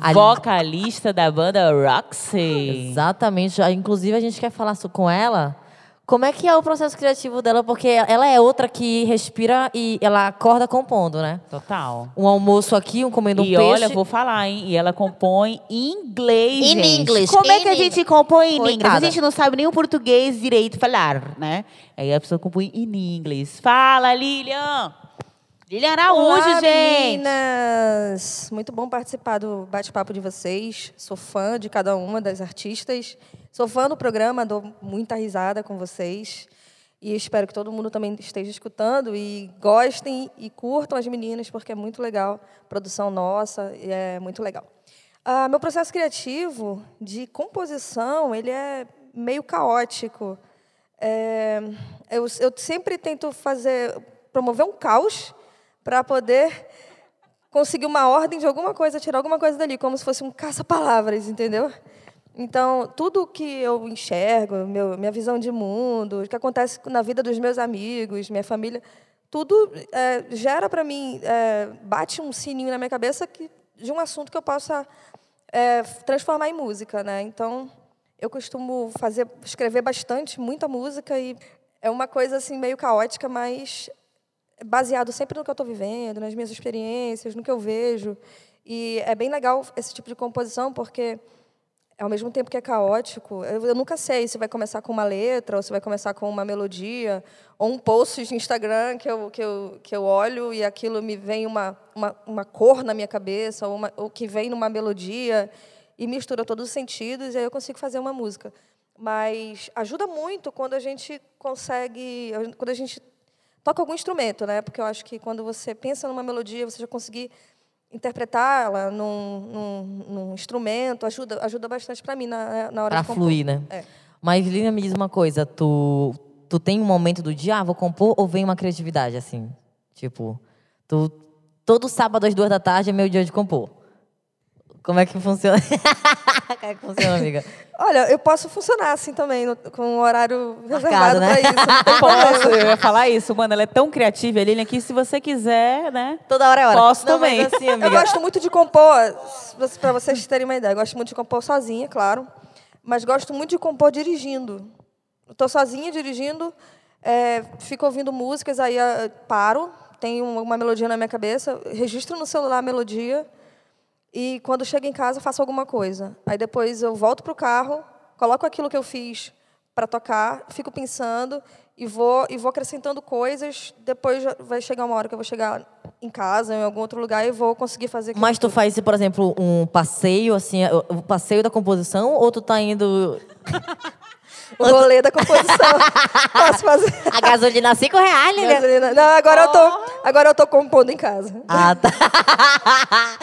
A- Vocalista da banda Roxy. Exatamente. Ah, Inclusive, a gente quer falar so- com ela como é que é o processo criativo dela, porque ela é outra que respira e ela acorda compondo, né? Total. Um almoço aqui, um comendo um e peixe. olha, vou falar, hein? E ela compõe em inglês, In gente. English, Como é in que a English. gente compõe em inglês? Coitada. A gente não sabe nem o português direito falar, né? Aí a pessoa compõe em inglês. Fala, Lilian! Lilian Araújo, Olá, gente! meninas! Muito bom participar do bate-papo de vocês. Sou fã de cada uma das artistas. Sou fã do programa, dou muita risada com vocês. E espero que todo mundo também esteja escutando e gostem e curtam as meninas, porque é muito legal. Produção nossa, e é muito legal. Ah, meu processo criativo de composição, ele é meio caótico. É, eu, eu sempre tento fazer, promover um caos para poder conseguir uma ordem de alguma coisa, tirar alguma coisa dali, como se fosse um caça-palavras, entendeu? Então, tudo que eu enxergo, meu, minha visão de mundo, o que acontece na vida dos meus amigos, minha família, tudo é, gera para mim, é, bate um sininho na minha cabeça que, de um assunto que eu possa é, transformar em música, né? Então, eu costumo fazer, escrever bastante, muita música e é uma coisa assim meio caótica, mas baseado sempre no que eu estou vivendo, nas minhas experiências, no que eu vejo. E é bem legal esse tipo de composição porque ao mesmo tempo que é caótico, eu, eu, nunca sei se vai começar com uma letra, ou se vai começar com uma melodia, ou um post de Instagram que eu, que eu, que eu olho e aquilo me vem uma, uma, uma cor na minha cabeça, ou, uma, ou que vem numa melodia e mistura todos os sentidos, e aí eu consigo fazer uma música. Mas ajuda muito quando a gente consegue, quando a gente toca algum instrumento, né? Porque eu acho que quando você pensa numa melodia, você já conseguir interpretá-la num, num, num, instrumento ajuda, ajuda bastante para mim na, na hora pra de compor. fluir, né? É. Mas, Lina, me diz uma coisa. Tu, tu tem um momento do dia, ah, vou compor, ou vem uma criatividade, assim? Tipo, tu, todo sábado às duas da tarde é meu dia de compor. Como é que funciona? Como é que funciona, amiga? Olha, eu posso funcionar assim também, no, com um horário Marcado, reservado né? para isso. tem Posso, eu ia falar isso, mano. Ela é tão criativa, a Lilian, que se você quiser, né? Toda hora é hora. Posso Não, também. Mas assim, Eu gosto muito de compor, para vocês terem uma ideia, eu gosto muito de compor sozinha, claro, mas gosto muito de compor dirigindo. Estou sozinha dirigindo, é, fico ouvindo músicas, aí ah, paro, tenho uma, uma melodia na minha cabeça, registro no celular a melodia e quando chego em casa faço alguma coisa. Aí depois eu volto para o carro, coloco aquilo que eu fiz para tocar, fico pensando e vou e vou acrescentando coisas. Depois vai chegar uma hora que eu vou chegar em casa, em algum outro lugar e vou conseguir fazer. mas tu tudo. faz, por exemplo, um passeio, assim, o o passeio da composição, ou tu tá indo... o rolê da composição. Posso fazer. A gasolina a cinco reais, Lilian? Gasolina. Não, agora eu tô, agora eu tô compondo em casa. Ah, tá.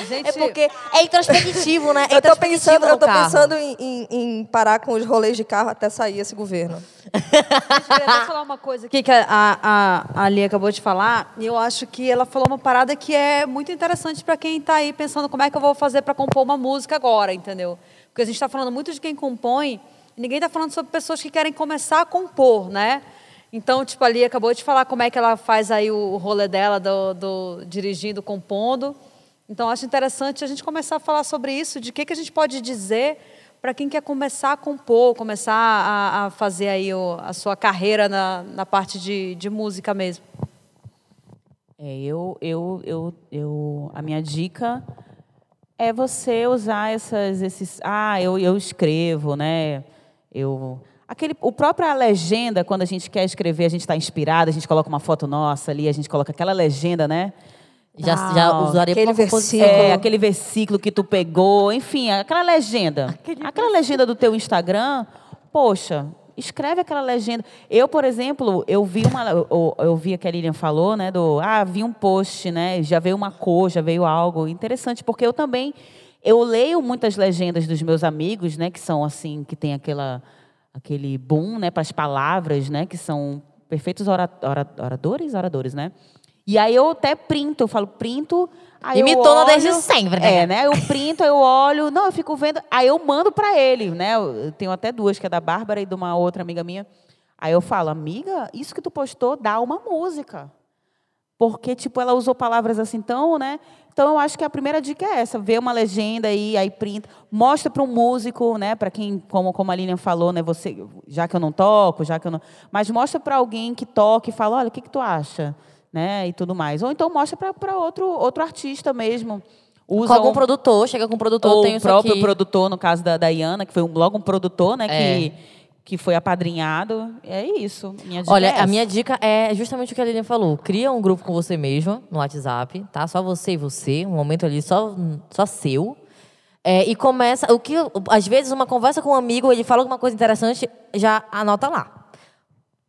Gente, É porque é introspectivo, né? É eu tô pensando, eu tô carro. pensando em, em- em parar com os rolês de carro até sair esse governo. Gente, eu queria até falar uma coisa aqui que a, a, a Ali acabou de falar, e eu acho que ela falou uma parada que é muito interessante para quem está aí pensando como é que eu vou fazer para compor uma música agora, entendeu? Porque a gente está falando muito de quem compõe, ninguém está falando sobre pessoas que querem começar a compor, né? Então, tipo, Ali acabou de falar como é que ela faz aí o, o rolê dela do, do dirigindo, compondo. Então, acho interessante a gente começar a falar sobre isso, de o que, que a gente pode dizer para quem quer começar a compor, começar a, a fazer aí o- a sua carreira na, na parte de, de música mesmo. É, eu, eu, eu, eu, a minha dica é você usar essas, esses, ah, eu, eu escrevo, né? Eu, aquele, o própria legenda, quando a gente quer escrever, a gente está inspirado, a gente coloca uma foto nossa ali, a gente coloca aquela legenda, né? Já, Tal. já usaria Aquele versículo. É, aquele versículo que tu pegou, enfim, aquela legenda. aquela legenda do teu Instagram, poxa, escreve aquela legenda. Eu, por exemplo, eu vi uma. Eu, eu vi que a Lilian falou, né? Do. Ah, vi um post, né? Já veio uma cor, já veio algo interessante, porque eu também. Eu leio muitas legendas dos meus amigos, né? Que são assim, que tem aquela, aquele boom, né? Para as palavras, né? Que são perfeitos ora, ora, oradores, oradores, né? E aí eu até printo, eu falo, printo. Aí eu Imitona desde sempre, né? É, né? Eu printo, eu olho, não, eu fico vendo, aí eu mando para ele, né? Eu tenho até duas, que é da Bárbara e de uma outra amiga minha. Aí eu falo, amiga, isso que tu postou dá uma música. Porque, tipo, ela usou palavras assim tão, né? Então, eu acho que a primeira dica é essa: vê uma legenda aí, aí printa, mostra para um músico, né? Para quem, como, como a Lilian falou, né? Você, já que eu não toco, já que eu não. Mas mostra para alguém que toque e fala: olha, o que, que tu acha? Né? E tudo mais. Ou então mostra para outro, outro artista mesmo. Com Usa algum um- produtor, chega com um produtor, ou tem o próprio aqui. produtor, no caso da Dayana, que foi um- logo um produtor, né? É. Que, que foi apadrinhado. É isso. Minha dica Olha, é a minha dica é justamente o que a Lilian falou. Cria um grupo com você mesma no WhatsApp, tá? Só você e você, um momento ali só, só seu. É, e começa. O que, às vezes, uma conversa com um amigo, ele fala alguma coisa interessante, já anota lá.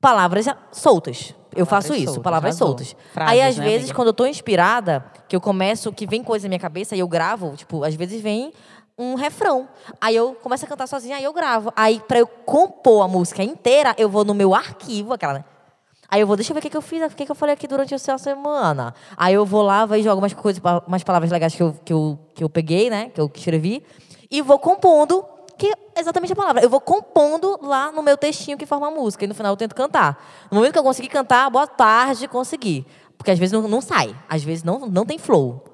Palavras soltas. Eu Palavras faço isso, soltas, palavras soltas. Frases, Aí, às né, vezes, amiga? quando eu tô inspirada, que eu começo, que vem coisa na minha cabeça e eu gravo, tipo, às vezes vem um refrão. Aí eu começo a cantar sozinha, aí eu gravo. Aí, pra eu compor a música inteira, eu vou no meu arquivo, aquela, né? Aí eu vou, deixa eu ver o que, que eu fiz, o que, que eu falei aqui durante essa semana. Aí eu vou lá, vejo algumas coisas, umas palavras legais que eu, que, eu, que eu peguei, né? Que eu escrevi. E vou compondo, que é exatamente a palavra. Eu vou compondo lá no meu textinho que forma a música. E no final eu tento cantar. No momento que eu consegui cantar, boa tarde, consegui. Porque às vezes não, não sai, às vezes não, não tem flow.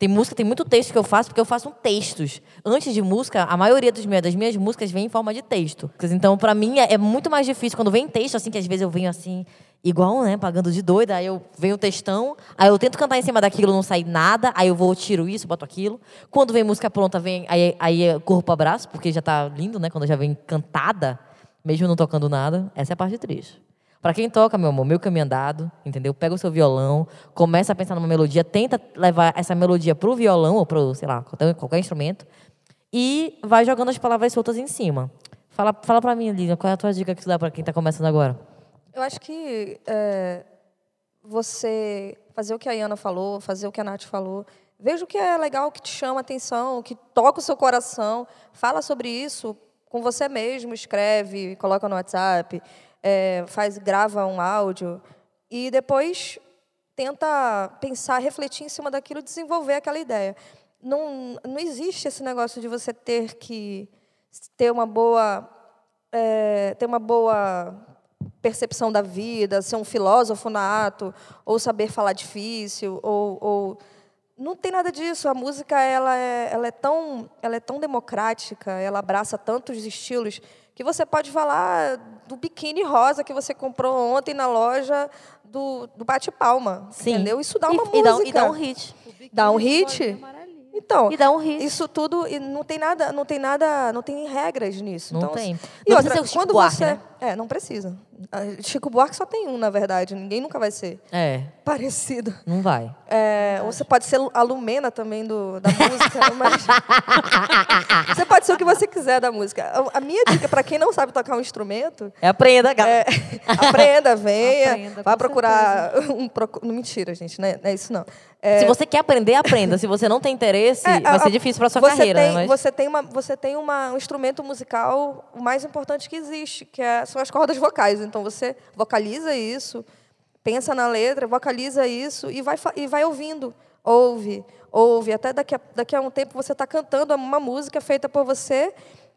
Tem música, tem muito texto que eu faço, porque eu faço textos. Antes de música, a maioria dos meus, das minhas músicas vem em forma de texto. Então, pra mim, é, é muito mais difícil quando vem texto, assim, que às vezes eu venho assim, igual, né, pagando de doida, aí eu venho o textão, aí eu tento cantar em cima daquilo, não sai nada, aí eu vou, tiro isso, boto aquilo. Quando vem música pronta, vem, aí, aí é corpo abraço, porque já tá lindo, né, quando já vem cantada, mesmo não tocando nada, essa é a parte triste. Para quem toca, meu amor, meu caminho andado, entendeu? Pega o seu violão, começa a pensar numa melodia, tenta levar essa melodia pro violão ou pro, sei lá, qualquer, instrumento e vai jogando as palavras soltas em cima. Fala, fala para mim, Lívia, qual é a tua dica que tu dá para quem está começando agora? Eu acho que é, você fazer o que a Iana falou, fazer o que a Nath falou, veja o que é legal, o que te chama a atenção, o que toca o seu coração, fala sobre isso com você mesmo, escreve, coloca no WhatsApp, é, faz, grava um áudio e depois tenta pensar, refletir em cima daquilo, desenvolver aquela ideia. Não, não existe esse negócio de você ter que ter uma boa é, ter uma boa percepção da vida, ser um filósofo nato, ou saber falar difícil, ou, ou não tem nada disso. A música ela é, ela é tão ela é tão democrática, ela abraça tantos estilos que você pode falar do biquíni rosa que você comprou ontem na loja do, do bate-palma. Entendeu? Isso dá uma e, música. E dá, um hit. Dá um hit. Então, e dá um hit. isso tudo e não tem nada, não tem nada, não tem regras nisso. Não então, tem. E não outra, precisa ser o Chico quando você, né? é, não precisa. Chico Buarque só tem um, na verdade. Ninguém nunca vai ser É, parecido. não vai. É, você pode ser a Lumena também do, da música, mas você pode ser o que você quiser da música. A, a minha dica para quem não sabe tocar um instrumento É aprenda, é, galera. aprenda, venha, Aprenda, vá procurar um procu- não mentira, gente, não é, não é isso não. É, Se você quer aprender, aprenda. Se você não tem interesse, É, vai a- ser difícil para sua você carreira, tem, né? Mas... Você tem, uma, você tem uma, um instrumento musical o mais importante que existe, que é, são as cordas vocais. Então você vocaliza isso, pensa na letra, vocaliza isso e vai, e vai ouvindo. Ouve, ouve. Até daqui a, daqui a um tempo você está cantando uma música feita por você,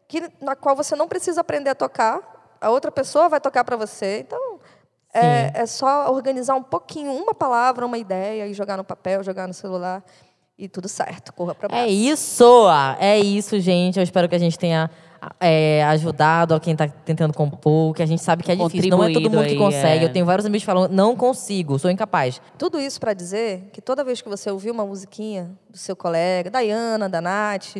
que, na qual você não precisa aprender a tocar, a outra pessoa vai tocar para você. Então. É, é só organizar um pouquinho, uma palavra, uma ideia, e jogar no papel, jogar no celular, e tudo certo. Corra para É isso! É isso, gente. Eu espero que a gente tenha é, ajudado a quem está tentando compor, que a gente sabe que é difícil. Não é todo mundo que consegue. é. Eu tenho vários amigos que falam, não consigo, sou incapaz. Tudo isso para dizer que toda vez que você ouvir uma musiquinha do seu colega, da Iana, da Nath,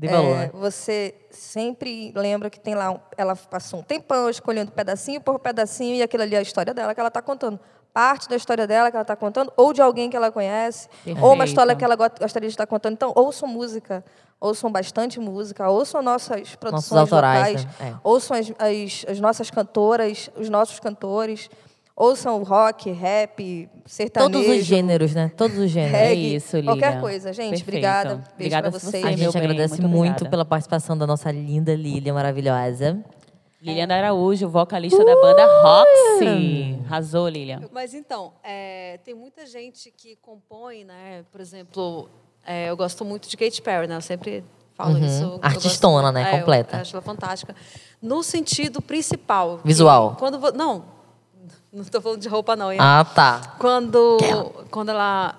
é, você sempre lembra que tem lá, ela passou um tempão escolhendo pedacinho por pedacinho e aquilo ali é a história dela que ela está contando. Parte da história dela que ela está contando, ou de alguém que ela conhece, ou uma Perfeito. história que ela go- gostaria de estar contando. Então, ouçam música, ouçam bastante música, ouçam nossas produções autorais, locais, né? É. ouçam as, as, as nossas cantoras, os nossos cantores, ouçam rock, rap, sertanejo. Todos os gêneros, né? Todos os gêneros. É reggae, isso, qualquer Lilian. coisa. Gente, Perfeito. obrigada. Beijo Obrigada pra você, vocês. A meu gente bem, agradece muito muito, pela participação da nossa linda Lília maravilhosa. Lilian Araújo, vocalista da banda Roxy. Arrasou, Lilian. Mas então, é, tem muita gente que compõe, né? Por exemplo, é, eu gosto muito de Katy Perry, né? Eu sempre falo Uhum. isso. eu gosto Artistona, né? É, eu Completa. acho ela fantástica. No sentido principal. que Visual. Quando vo- não, não estou falando de roupa, não. hein? Ah, tá. Quando, quando ela.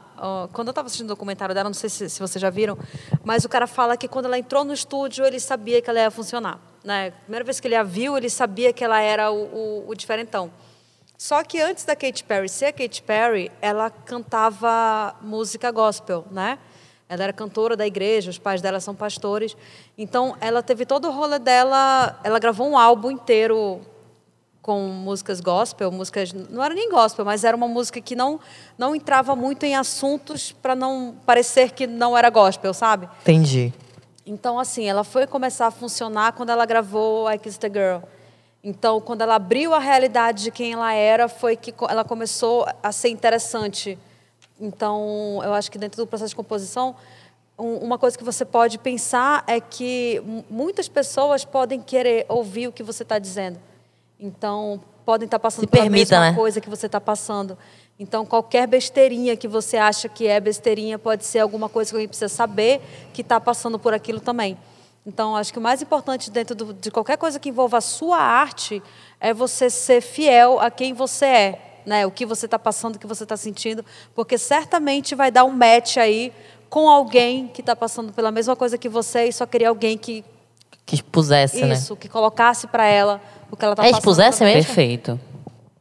Quando eu estava assistindo o documentário dela, não sei se, se vocês já viram, mas o cara fala que quando ela entrou no estúdio, ele sabia que ela ia funcionar. Né? Primeira vez que ele a viu, ele sabia que ela era o, o, o diferentão. Só que antes da Katy Perry ser a Katy Perry, ela cantava música gospel, né? Ela era cantora da igreja, os pais dela são pastores. Então, ela teve todo o rolê dela. Ela gravou um álbum inteiro com músicas gospel, músicas não era nem gospel, mas era uma música que não não entrava muito em assuntos para não parecer que não era gospel, sabe? Entendi. Então assim, ela foi começar a funcionar quando ela gravou I Kissed the Girl. Então, quando ela abriu a realidade de quem ela era, foi que ela começou a ser interessante. Então, eu acho que dentro do processo de composição, um- uma coisa que você pode pensar é que mu- muitas pessoas podem querer ouvir o que você está dizendo. Então, podem estar passando Se pela permita, mesma né? coisa que você está passando. Então, qualquer besteirinha que você acha que é besteirinha pode ser alguma coisa que alguém precisa saber que está passando por aquilo também. Então, acho que o mais importante dentro do- de qualquer coisa que envolva a sua arte é você ser fiel a quem você é. né? O que você está passando, o que você está sentindo, porque certamente vai dar um match aí com alguém que está passando pela mesma coisa que você e só queria alguém que Que expusesse, né? isso, que colocasse para ela o que ela está É, passando. expusesse também. mesmo? Perfeito.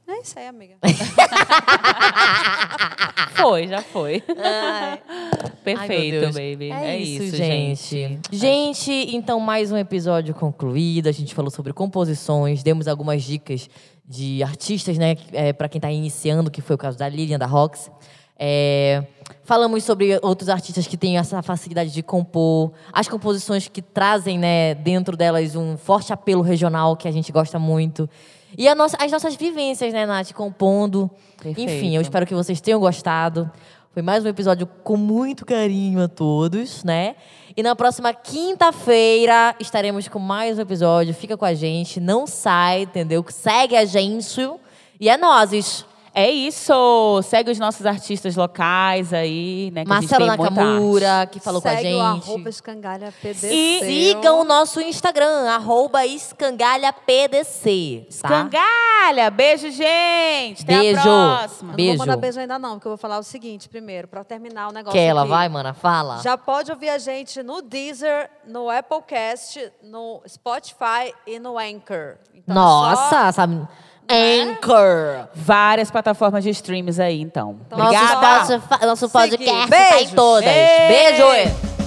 É isso aí, amiga. Foi, já foi. Ai, Perfeito, Deus. baby. É, É, isso, isso, gente. Gente, então mais um episódio concluído. A gente falou sobre composições, demos algumas dicas de artistas, né, é, para quem tá iniciando, que foi o caso da Lilian, da Rox. É, falamos sobre outros artistas que têm essa facilidade de compor, as composições que trazem, né, dentro delas um forte apelo regional que a gente gosta muito. E nossa- as nossas vivências, né, Nath, compondo. Perfeito. Enfim, eu espero que vocês tenham gostado. Foi mais um episódio com muito carinho a todos, né? E na próxima quinta-feira estaremos com mais um episódio. Fica com a gente, não sai, entendeu? Segue a gente. E é nozes. É isso. Segue os nossos artistas locais aí, né? que a gente Marcelo tem muita Nakamura, que falou com a Segue gente. o arroba escangalha PDC. E sigam o nosso Instagram, arroba escangalhapdc. Tá? Escangalha. Beijo, gente. Até Beijo. a próxima. Eu Beijo. Não vou mandar beijo ainda não, porque eu vou falar o seguinte primeiro, para terminar o negócio Quer ela? aqui. Vai, mana, fala. Já pode ouvir a gente no Deezer, no Applecast, no Spotify e no Anchor. Então, é Nossa, só- sabe? Anchor. Várias plataformas de streams aí, então. Então, Obrigada. Nosso, nosso, nosso podcast Seguir. tá em todas. Beijo. Beijo.